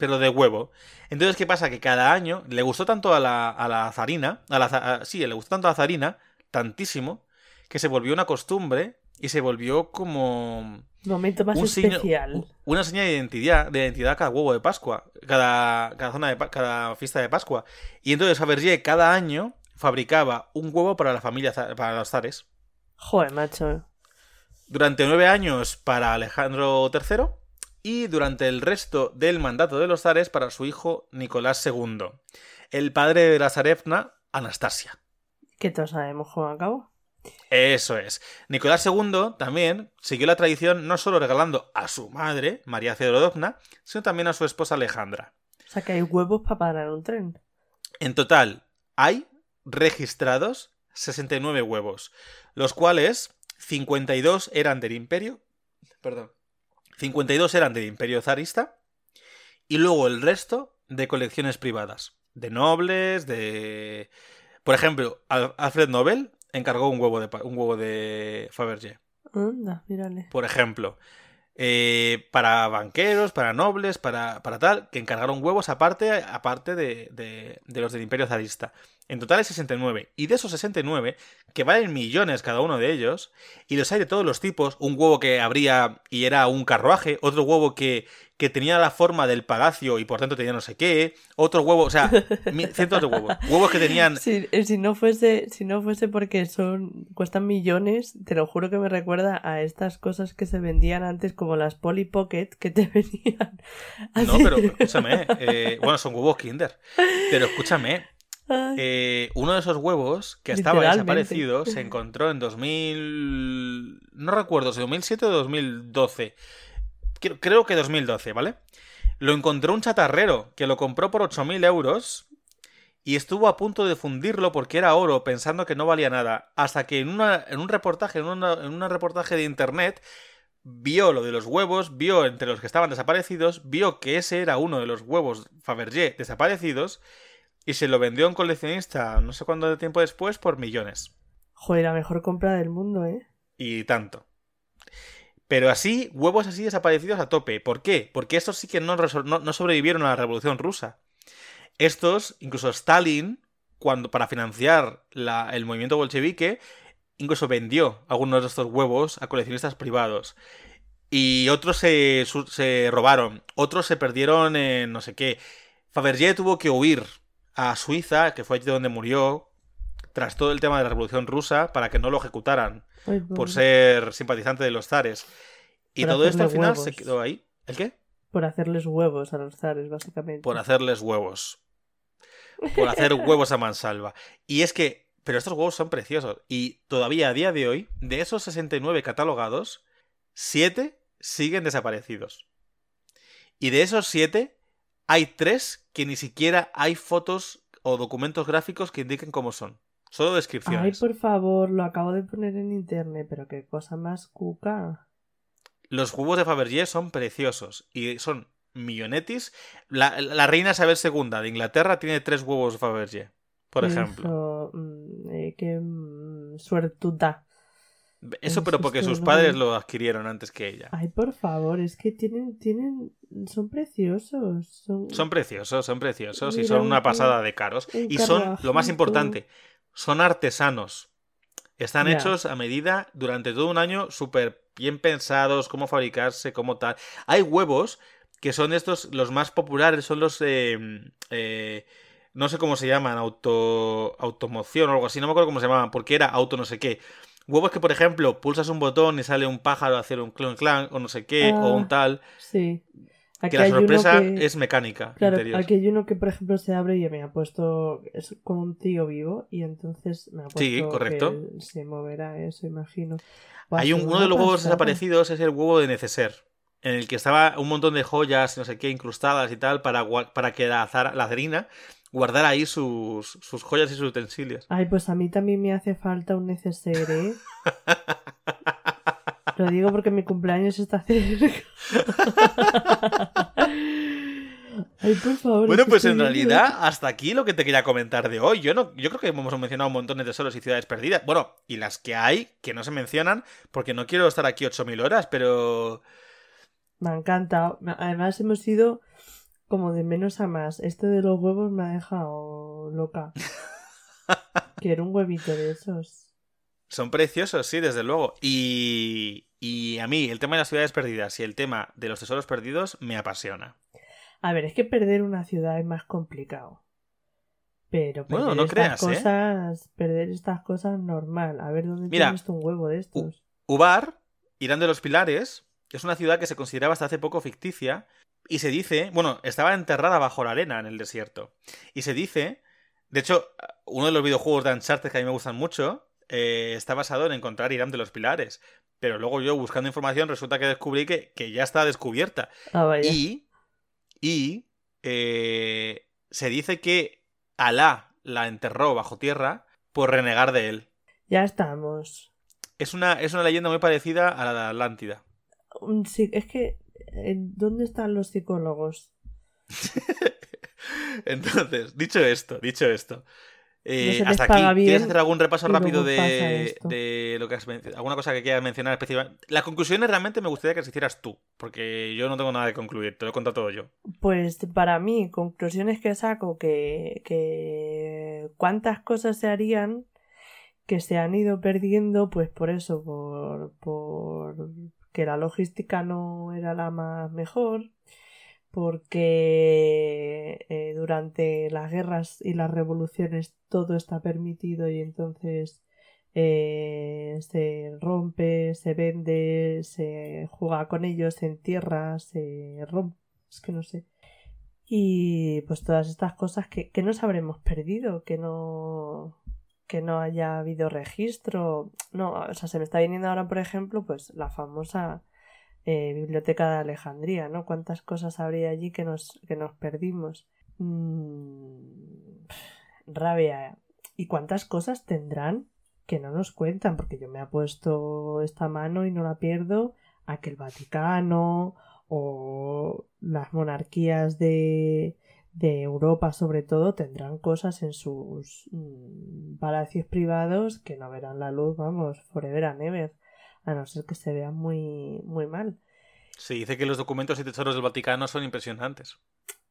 Pero de huevo. Entonces, ¿qué pasa? Que cada año le gustó tanto a la, a la zarina, a la, a- sí, le gustó tanto a la zarina, tantísimo, que se volvió una costumbre y se volvió como Momento más un signo- especial. una señal de identidad, de identidad cada huevo de Pascua, cada, cada zona de cada fiesta de Pascua. Y entonces Fabergé cada año fabricaba un huevo para la familia, para los zares. Joder, macho. Durante nueve años para Alejandro III y durante el resto del mandato de los zares para su hijo Nicolás II, el padre de la zarevna Anastasia. Que todos sabemos cómo acabó. Eso es. Nicolás II también siguió la tradición no solo regalando a su madre, María Fedorovna, sino también a su esposa Alejandra. O sea que hay huevos para parar un tren. En total, hay registrados 69 huevos, los cuales 52 eran del imperio, perdón, 52 eran del imperio zarista y luego el resto de colecciones privadas, de nobles, de... Por ejemplo, Al- Alfred Nobel encargó un huevo de, un huevo de Fabergé, Anda, mírale. por ejemplo. eh, para banqueros, para nobles, para, para tal, que encargaron huevos aparte, aparte de, de- de los del Imperio Zarista. En total hay 69. Y de esos 69, que valen millones cada uno de ellos, y los hay de todos los tipos, un huevo que abría y era un carruaje, otro huevo que, que tenía la forma del palacio y por tanto tenía no sé qué, otro huevo, o sea, [laughs] cientos de huevos. Huevos que tenían... Si, eh, si no fuese, si no fuese porque son, cuestan millones, te lo juro que me recuerda a estas cosas que se vendían antes como las Polly Pocket que te [laughs] venían. No, pero escúchame, eh, bueno, son huevos Kinder. Pero escúchame, Eh, uno de esos huevos que estaba desaparecido se [laughs] encontró en 2000... No recuerdo si 2007 o 2012. Creo, creo que 2012, ¿vale? Lo encontró un chatarrero que lo compró por 8.000 euros y estuvo a punto de fundirlo porque era oro pensando que no valía nada. Hasta que en, una, en un reportaje, en, una- en un reportaje de internet, vio lo de los huevos, vio entre los que estaban desaparecidos, vio que ese era uno de los huevos Fabergé desaparecidos y se lo vendió a un coleccionista no sé cuánto tiempo después por millones. Joder, la mejor compra del mundo, ¿eh? Y tanto. Pero así, huevos así desaparecidos a tope. ¿Por qué? Porque estos sí que no, no- no sobrevivieron a la Revolución Rusa. Estos, incluso Stalin, cuando para financiar la- el movimiento bolchevique, incluso vendió algunos de estos huevos a coleccionistas privados. Y otros se, se robaron, otros se perdieron en no sé qué. Fabergé tuvo que huir a Suiza, que fue allí donde murió, tras todo el tema de la Revolución Rusa, para que no lo ejecutaran Ay, por ser simpatizante de los zares. Y Por todo esto al final huevos. se quedó ahí. ¿El qué? Por hacerles huevos a los zares, básicamente. Por hacerles huevos. Por hacer [laughs] huevos a mansalva. Y es que, pero estos huevos son preciosos. Y todavía a día de hoy, de esos 69 catalogados, 7 siguen desaparecidos. Y de esos 7, hay 3 que ni siquiera hay fotos o documentos gráficos que indiquen cómo son. Solo Ay, descripciones. por favor, lo acabo de poner en internet, pero qué cosa más cuca. Los huevos de Fabergé son preciosos y son millonetis. La, la reina Isabel II de Inglaterra tiene tres huevos de Fabergé, por ejemplo. Eso, mm, eh, qué mm, suertuda. Eso, Es pero porque sus padres lo adquirieron antes que ella. Ay, por favor, es que tienen, tienen, son preciosos. Son, Son preciosos, son preciosos y son un- una pasada de caros. Y son, lo más importante, son artesanos. Están hechos a medida durante todo un año, súper bien pensados, cómo fabricarse, cómo tal. Hay huevos que son estos, los más populares, son los... eh, eh, no sé cómo se llaman, auto, automoción o algo así, no me acuerdo cómo se llamaban, porque era auto no sé qué. Huevos que, por ejemplo, pulsas un botón y sale un pájaro a hacer un clon clan o no sé qué, o Ah, un tal, Sí. Aquí que la sorpresa que- es mecánica. Claro, interior. aquí hay uno que, por ejemplo, se abre y me ha puesto. Es como un tío vivo y entonces me ha puesto. Sí, correcto. que se moverá eso, imagino. Hay un, uno de los huevos pasada. desaparecidos es el huevo de Neceser, en el que estaba un montón de joyas, no sé qué, incrustadas y tal, para, para que la, la zarina guardara ahí sus, sus joyas y sus utensilios. Ay, pues a mí también me hace falta un neceser, ¿eh? [laughs] Lo digo porque mi cumpleaños está cerca. Ay, por favor. Bueno, pues en realidad, hasta aquí lo que te quería comentar de hoy. Yo no, yo creo que hemos mencionado un montón de tesoros y ciudades perdidas. Bueno, y las que hay, que no se mencionan, porque no quiero estar aquí 8000 horas, pero. Me ha encantado. Además, hemos ido como de menos a más. Este de los huevos me ha dejado loca. [laughs] Quiero un huevito de esos. Son preciosos, sí, desde luego. Y, y a mí el tema de las ciudades perdidas y el tema de los tesoros perdidos me apasiona. A ver, es que perder una ciudad es más complicado. Pero perder Bueno, no estas creas, ¿eh? cosas, perder estas cosas normal. A ver dónde Mira, tienes un huevo de estos. Ubar, Irán de los Pilares, es una ciudad que se consideraba hasta hace poco ficticia y se dice, bueno, estaba enterrada bajo la arena en el desierto. Y se dice, de hecho, uno de los videojuegos de Uncharted que a mí me gustan mucho eh, está basado en encontrar Irán de los Pilares. Pero luego yo buscando información resulta que descubrí que, que ya está descubierta. Ah, vaya. Y, y eh, se dice que Alá la enterró bajo tierra por renegar de él. Ya estamos. Es una, es una leyenda muy parecida a la de Atlántida. Un psi- Es que, ¿dónde están los psicólogos? [laughs] Entonces, dicho esto, dicho esto. eh, No hasta aquí, bien ¿quieres hacer algún repaso rápido de, de lo que has mencionado? ¿Alguna cosa que quieras mencionar específicamente? Las conclusiones realmente me gustaría que las hicieras tú, porque yo no tengo nada que concluir, te lo he contado todo yo. Pues para mí, conclusiones que saco que, que cuántas cosas se harían que se han ido perdiendo, pues por eso, por, por que la logística no era la más mejor, porque eh, durante las guerras y las revoluciones todo está permitido y entonces eh, se rompe, se vende, se juega con ellos, se entierra, se rompe, es que no sé. Y pues todas estas cosas que, que nos habremos perdido, que no que no haya habido registro. No, o sea, se me está viniendo ahora, por ejemplo, pues la famosa eh, Biblioteca de Alejandría, ¿no? ¿Cuántas cosas habría allí que nos, que nos perdimos? Mm, rabia. ¿Y cuántas cosas tendrán que no nos cuentan? Porque yo me he puesto esta mano y no la pierdo a que el Vaticano o las monarquías de, de Europa sobre todo tendrán cosas en sus mm, palacios privados que no verán la luz, vamos, forever and ever, a no ser que se vean muy, muy mal. Se dice que los documentos y tesoros del Vaticano son impresionantes.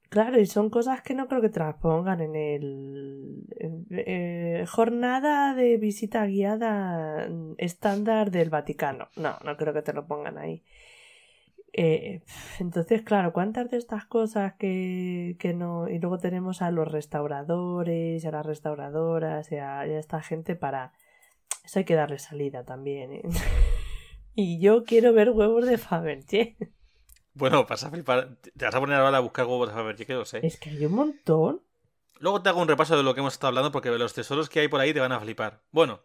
Claro, y son cosas que no creo que transpongan en el eh, jornada de visita guiada mm, estándar del Vaticano. No, no creo que te lo pongan ahí. Eh, entonces, claro, ¿cuántas de estas cosas que, que no... Y luego tenemos a los restauradores a las restauradoras y a, y a esta gente para... Eso hay que darle salida también. ¿eh? [laughs] y yo quiero ver huevos de Fabergé. Bueno, vas a flipar. Te vas a poner ahora a buscar huevos ver, yo que lo sé. Es que hay un montón. Luego te hago un repaso de lo que hemos estado hablando porque los tesoros que hay por ahí te van a flipar. Bueno,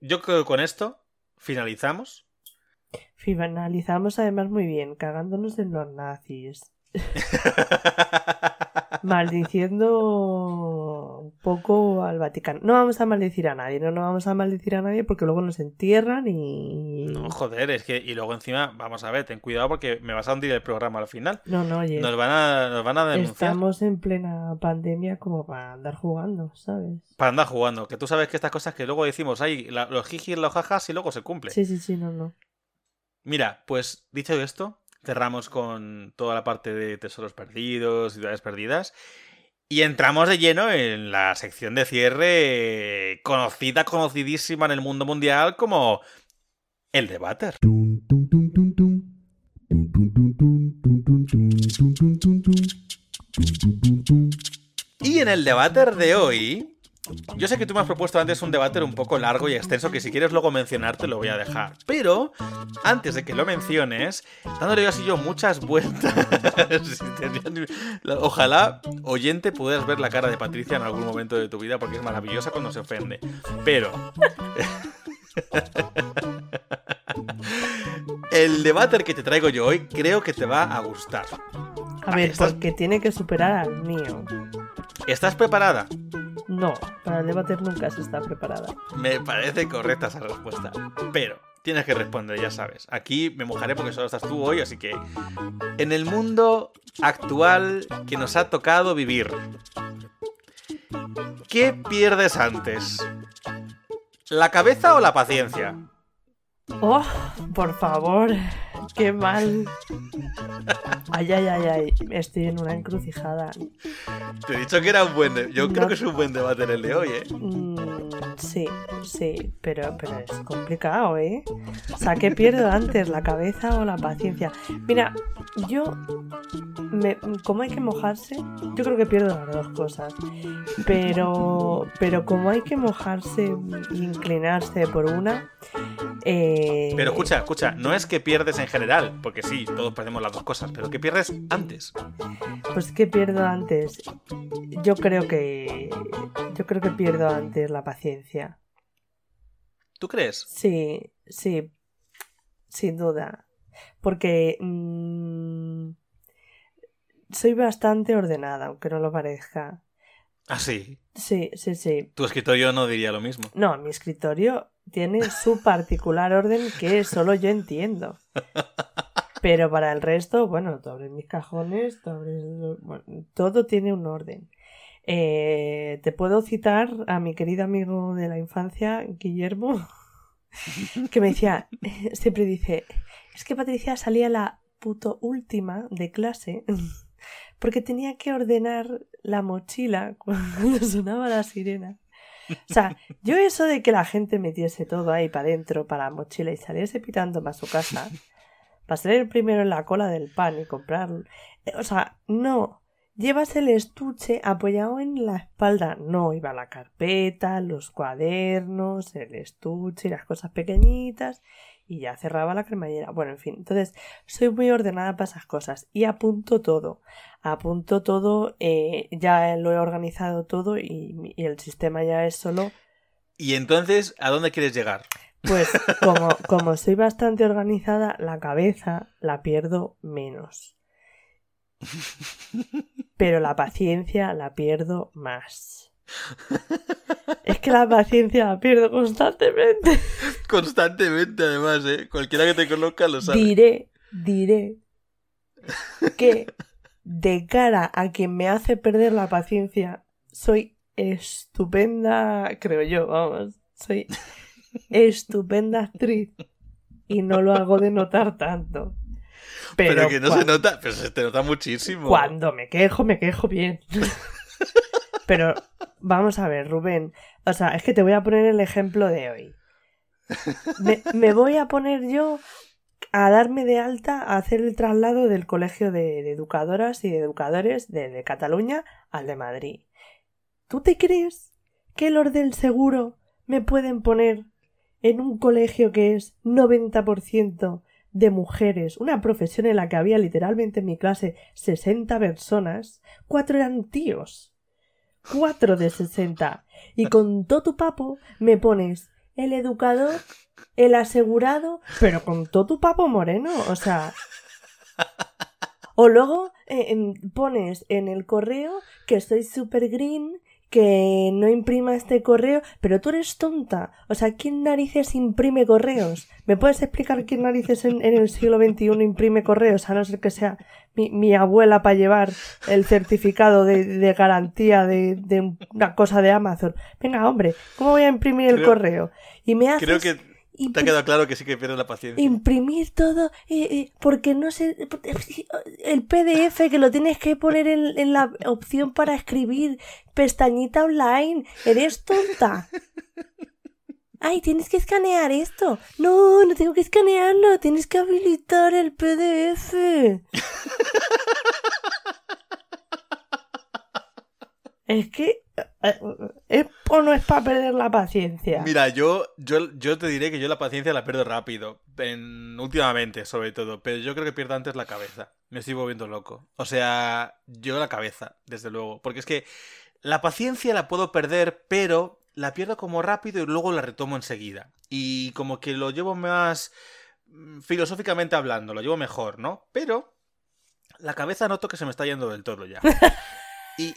yo creo que con esto finalizamos. Finalizamos además muy bien, cagándonos en los nazis. [laughs] Maldiciendo poco al Vaticano. No vamos a maldecir a nadie, no nos vamos a maldecir a nadie porque luego nos entierran y... No, joder, es que. Y luego encima, vamos a ver, ten cuidado porque me vas a hundir el programa al final. No, no, oye. Nos van a, nos van a denunciar. Estamos en plena pandemia como para andar jugando, ¿sabes? Para andar jugando. Que tú sabes que estas cosas que luego decimos, hay los jijis, los jajas y luego se cumple. Sí, sí, sí, no, no. Mira, pues dicho esto, cerramos con toda la parte de tesoros perdidos, ciudades perdidas. Y entramos de lleno en la sección de cierre conocida, conocidísima en el mundo mundial como el debater. Y en el debater de hoy, yo sé que tú me has propuesto antes un debater un poco largo y extenso que si quieres luego mencionar te lo voy a dejar. Pero, antes de que lo menciones, dándole así yo muchas vueltas, [laughs] ojalá, oyente, puedas ver la cara de Patricia en algún momento de tu vida porque es maravillosa cuando se ofende. Pero... [laughs] El debater que te traigo yo hoy creo que te va a gustar. A ver, estás- porque tiene que superar al mío. ¿Estás preparada? No, para el debate nunca se está preparada. Me parece correcta esa respuesta. Pero tienes que responder, ya sabes. Aquí me mojaré porque solo estás tú hoy, así que. En el mundo actual que nos ha tocado vivir, ¿qué pierdes antes? ¿La cabeza o la paciencia? ¡Oh! Por favor, qué mal. Ay, ay, ay, ay. Estoy en una encrucijada. Te he dicho que era un buen. de- Yo creo que es un buen debate el de hoy, ¿eh? Mm, sí, sí, pero, pero es complicado, ¿eh? O sea, ¿qué pierdo antes, la cabeza o la paciencia? Mira, yo, me, como hay que mojarse, yo creo que pierdo las dos cosas. Pero, pero como hay que mojarse e inclinarse por una... eh, Pero escucha, escucha, no es que pierdes en general, porque sí, todos perdemos las dos cosas, pero que pierdes antes. Pues ¿qué pierdo antes? Yo creo que... Yo creo que pierdo antes la paciencia. ¿Tú crees? Sí, sí, sin duda. Porque mm, soy bastante ordenada, aunque no lo parezca. Ah, sí. Sí, sí, sí. Tu escritorio no diría lo mismo. No, mi escritorio tiene su particular orden que solo yo entiendo. Pero para el resto, bueno, tú abres mis cajones, tú abres... todo tiene un orden. Eh, te puedo citar a mi querido amigo de la infancia, Guillermo, que me decía, [laughs] siempre dice, es que Patricia salía la puto última de clase porque tenía que ordenar la mochila cuando [laughs] sonaba la sirena. O sea, yo eso de que la gente metiese todo ahí para adentro, para la mochila y saliese pitando para su casa, para el primero en la cola del pan y comprarlo. eh, O sea, no. Llevas el estuche apoyado en la espalda. No, iba la carpeta, los cuadernos, el estuche y las cosas pequeñitas. Y ya cerraba la cremallera. Bueno, en fin. Entonces, soy muy ordenada para esas cosas. Y apunto todo. Apunto todo. eh, ya lo he organizado todo y, y el sistema ya es solo Y entonces, ¿a dónde quieres llegar? pues [laughs] como, como soy bastante organizada, la cabeza la pierdo menos. [laughs] Pero la paciencia la pierdo más. Es que la paciencia la pierdo constantemente. Constantemente, además, ¿eh? Cualquiera que te conozca lo sabe. Diré, diré que de cara a quien me hace perder la paciencia, soy estupenda, creo yo, vamos, soy estupenda actriz y no lo hago de notar tanto. Pero, Pero, que no se nota, pero se te nota muchísimo. cuando me quejo, me quejo bien. [laughs] Pero vamos a ver, Rubén. O sea, es que te voy a poner el ejemplo de hoy. Me, voy a poner yo a darme de alta a hacer el traslado del colegio de, educadoras y de educadores de, de Cataluña al de Madrid. ¿Tú te crees que los del seguro me pueden poner en un colegio que es 90% de mujeres, una profesión en la que había literalmente en mi clase 60 personas, cuatro eran tíos. Cuatro de 60. Y con todo tu papo me pones el educador, el asegurado, pero con todo tu papo moreno, o sea... O luego eh, em, pones en el correo que soy super green, que no imprima este correo, pero tú eres tonta. O sea, ¿quién narices imprime correos? ¿Me puedes explicar quién narices en, en el siglo XXI imprime correos? A no ser que sea mi, mi abuela para llevar el certificado de, de garantía de, de una cosa de Amazon. Venga, hombre, ¿cómo voy a imprimir el Creo- correo? Y me haces Creo que te ha quedado claro que sí que pierdes la paciencia. imprimir todo eh, eh, porque no sé el PDF que lo tienes que poner en, en la opción para escribir pestañita online eres tonta ay tienes que escanear esto no no tengo que escanearlo tienes que habilitar el PDF [laughs] es que eh, es o no es para perder la paciencia Mira, yo, yo, yo te diré que yo la paciencia la pierdo rápido. En, últimamente, sobre todo. Pero yo creo que pierdo antes la cabeza. Me estoy volviendo loco. O sea, yo la cabeza, desde luego. Porque es que la paciencia la puedo perder, pero la pierdo como rápido y luego la retomo enseguida. Y como que lo llevo más mm, filosóficamente hablando, lo llevo mejor, ¿no? Pero la cabeza noto que se me está yendo del todo ya. [laughs] Y,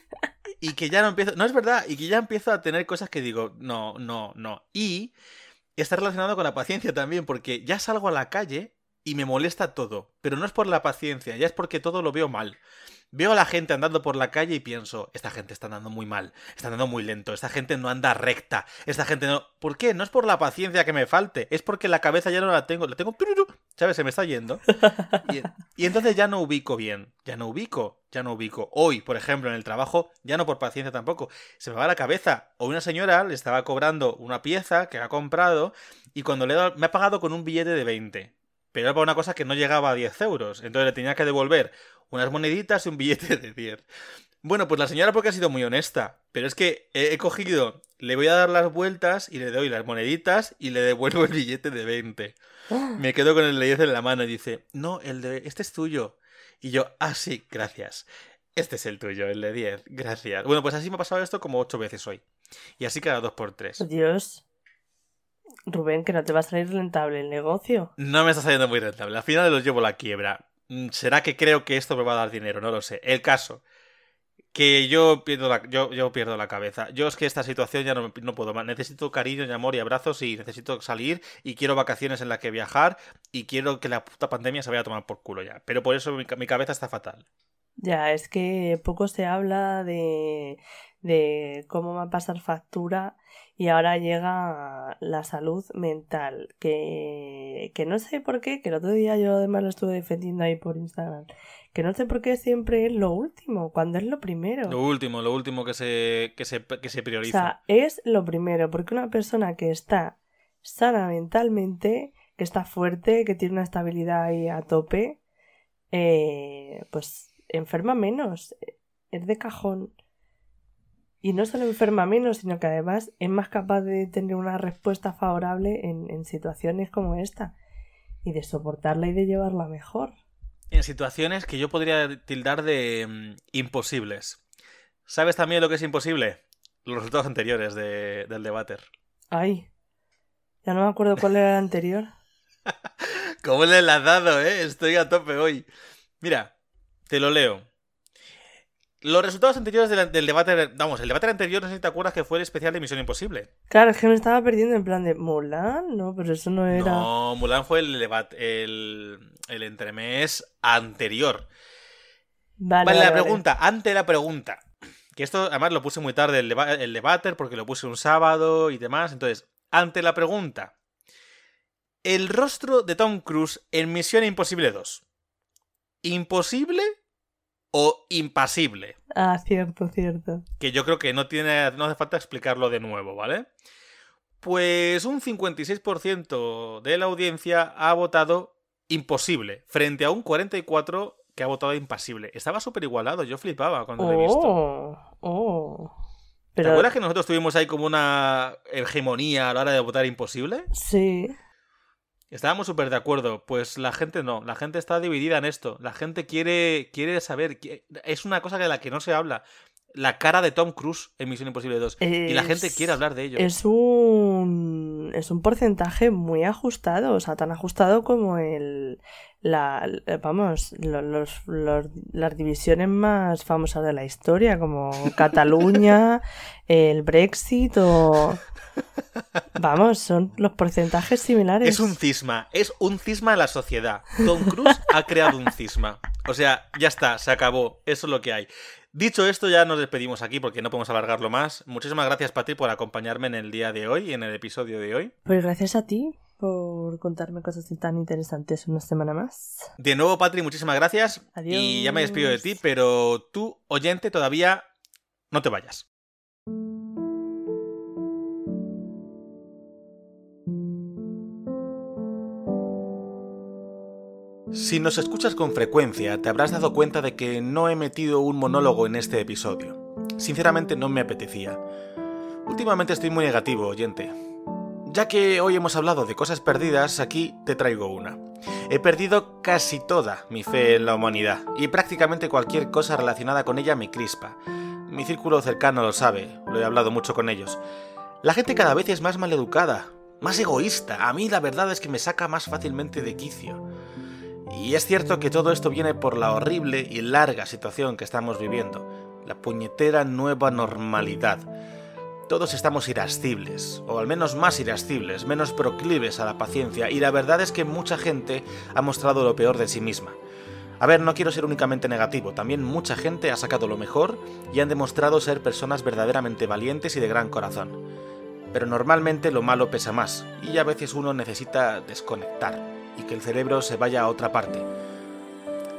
y que ya no empiezo. No es verdad, y que ya empiezo a tener cosas que digo, no, no, no. Y está relacionado con la paciencia también, porque ya salgo a la calle y me molesta todo. Pero no es por la paciencia, ya es porque todo lo veo mal. Veo a la gente andando por la calle y pienso, esta gente está andando muy mal, está andando muy lento, esta gente no anda recta, esta gente no... ¿Por qué? No es por la paciencia que me falte, es porque la cabeza ya no la tengo, la tengo... ¿Sabes? Se me está yendo. [laughs] Y, y entonces ya no ubico bien, ya no ubico, ya no ubico. Hoy, por ejemplo, en el trabajo, ya no por paciencia tampoco, se me va la cabeza. O una señora le estaba cobrando una pieza que ha comprado y cuando le he dado- me ha pagado con un billete de 20. Pero era para una cosa que no llegaba a 10 euros. Entonces le tenía que devolver unas moneditas y un billete de 10. Bueno, pues la señora porque ha sido muy honesta. Pero es que he, cogido, le voy a dar las vueltas y le doy las moneditas y le devuelvo el billete de 20. [gasps] Me quedo con el de 10 en la mano y dice, no, el de este es tuyo. Y yo, ah, sí, gracias. Este es el tuyo, el de 10. Gracias. Bueno, pues así me ha pasado esto como 8 veces hoy. Y así cada 2 por 3 Dios. Rubén, que no te va a salir rentable el negocio. No me está saliendo muy rentable. Al final los llevo a la quiebra. Mm, ¿Será que creo que esto me va a dar dinero? No lo sé. El caso. Que yo pierdo la, yo, yo pierdo la cabeza. Yo es que esta situación ya no, no puedo más. Necesito cariño y amor y abrazos y necesito salir y quiero vacaciones en las que viajar y quiero que la puta pandemia se vaya a tomar por culo ya. Pero por eso mi, mi cabeza está fatal. Ya, es que poco se habla de, de cómo va a pasar factura y ahora llega la salud mental, que, que no sé por qué, que el otro día yo además lo estuve defendiendo ahí por Instagram, que no sé por qué siempre es lo último, cuando es lo primero. Lo último, lo último que se, que se, que se O prioriza. sea, es lo primero, porque una persona que está sana mentalmente, que está fuerte, que tiene una estabilidad ahí a tope, eh, pues enferma menos, es de cajón. Y no solo enferma menos, sino que además es más capaz de tener una respuesta favorable en, en situaciones como esta y de soportarla y de llevarla mejor. En situaciones que yo podría tildar de mm, imposibles. ¿Sabes también lo que es imposible? Los resultados anteriores de- del debate. Ay, ya no me acuerdo cuál era el anterior. [laughs] ¿Cómo le has dado, eh? Estoy a tope hoy. Mira, te lo leo. Los resultados anteriores del, del debate, vamos, el debate anterior, no sé si te acuerdas que fue el especial de Misión Imposible. Claro, es que me estaba perdiendo en plan de Mulan, no, pero eso no era. No, Mulan fue el debate, el, el entremés anterior. Vale, Vale, la vale. pregunta, ante la pregunta. Que esto, además, lo puse muy tarde el, deba- el debate porque lo puse un sábado y demás. Entonces, ante la pregunta. El rostro de Tom Cruise en Misión Imposible 2. ¿Imposible o impasible? Ah, cierto, cierto. Que yo creo que no, tiene, no hace falta explicarlo de nuevo, ¿vale? Pues un 56% de la audiencia ha votado imposible, frente a un 44% que ha votado impasible. Estaba súper igualado, yo flipaba cuando lo he visto. Oh, oh. ¿Te Pero acuerdas que nosotros tuvimos ahí como una hegemonía a la hora de votar imposible? sí, Estábamos súper de acuerdo. Pues la gente no, la gente está dividida en esto. La gente quiere, quiere saber. Es una cosa de la que no se habla. La cara de Tom Cruise en Misión Imposible 2. Y la gente quiere hablar de ello. es un es un porcentaje muy ajustado, o sea, tan ajustado como el, la, vamos, los, los, las divisiones más famosas de la historia, como Cataluña, [laughs] el Brexit o... Vamos, son los porcentajes similares. Es un cisma, es un cisma de la sociedad. Tom Cruise ha creado un cisma. O sea, ya está, se acabó, eso es lo que hay. Dicho esto, ya nos despedimos aquí porque no podemos alargarlo más. Muchísimas gracias, Pati, por acompañarme en el día de hoy, en el episodio de hoy. Pues gracias a ti por contarme cosas tan interesantes una semana más. De nuevo, Patri, muchísimas gracias. Adiós. Y ya me despido de ti, pero tú, oyente, todavía no te vayas. Si nos escuchas con frecuencia, te habrás dado cuenta de que no he metido un monólogo en este episodio. Sinceramente no me apetecía. Últimamente estoy muy negativo, oyente. Ya que hoy hemos hablado de cosas perdidas, aquí te traigo una. He perdido casi toda mi fe en la humanidad, y prácticamente cualquier cosa relacionada con ella me crispa. Mi círculo cercano lo sabe, lo he hablado mucho con ellos. La gente cada vez es más maleducada, más egoísta. A mí la verdad es que me saca más fácilmente de quicio. Y es cierto que todo esto viene por la horrible y larga situación que estamos viviendo, la puñetera nueva normalidad. Todos estamos irascibles, o al menos más irascibles, menos proclives a la paciencia, y la verdad es que mucha gente ha mostrado lo peor de sí misma. A ver, no quiero ser únicamente negativo, también mucha gente ha sacado lo mejor y han demostrado ser personas verdaderamente valientes y de gran corazón. Pero normalmente lo malo pesa más, y a veces uno necesita desconectar y que el cerebro se vaya a otra parte.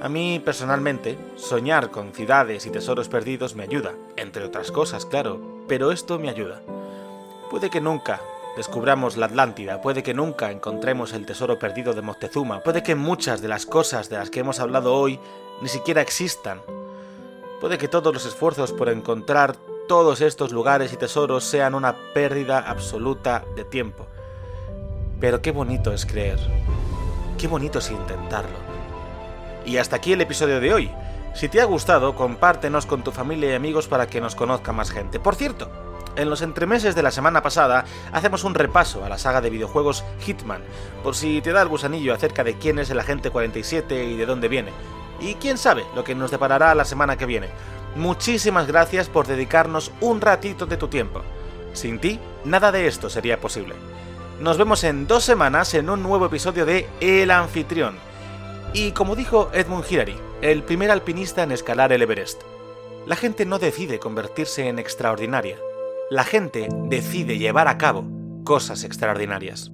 A mí, personalmente, soñar con ciudades y tesoros perdidos me ayuda, entre otras cosas, claro, pero esto me ayuda. Puede que nunca descubramos la Atlántida, puede que nunca encontremos el tesoro perdido de Moctezuma, puede que muchas de las cosas de las que hemos hablado hoy ni siquiera existan. Puede que todos los esfuerzos por encontrar todos estos lugares y tesoros sean una pérdida absoluta de tiempo. Pero qué bonito es creer. Qué bonito es intentarlo. Y hasta aquí el episodio de hoy. Si te ha gustado, compártenos con tu familia y amigos para que nos conozca más gente. Por cierto, en los entremeses de la semana pasada hacemos un repaso a la saga de videojuegos Hitman, por si te da el gusanillo acerca de quién es el agente 47 y de dónde viene. Y quién sabe lo que nos deparará la semana que viene. Muchísimas gracias por dedicarnos un ratito de tu tiempo. Sin ti, nada de esto sería posible. Nos vemos en dos semanas en un nuevo episodio de El Anfitrión. Y como dijo Edmund Hillary, el primer alpinista en escalar el Everest, la gente no decide convertirse en extraordinaria. La gente decide llevar a cabo cosas extraordinarias.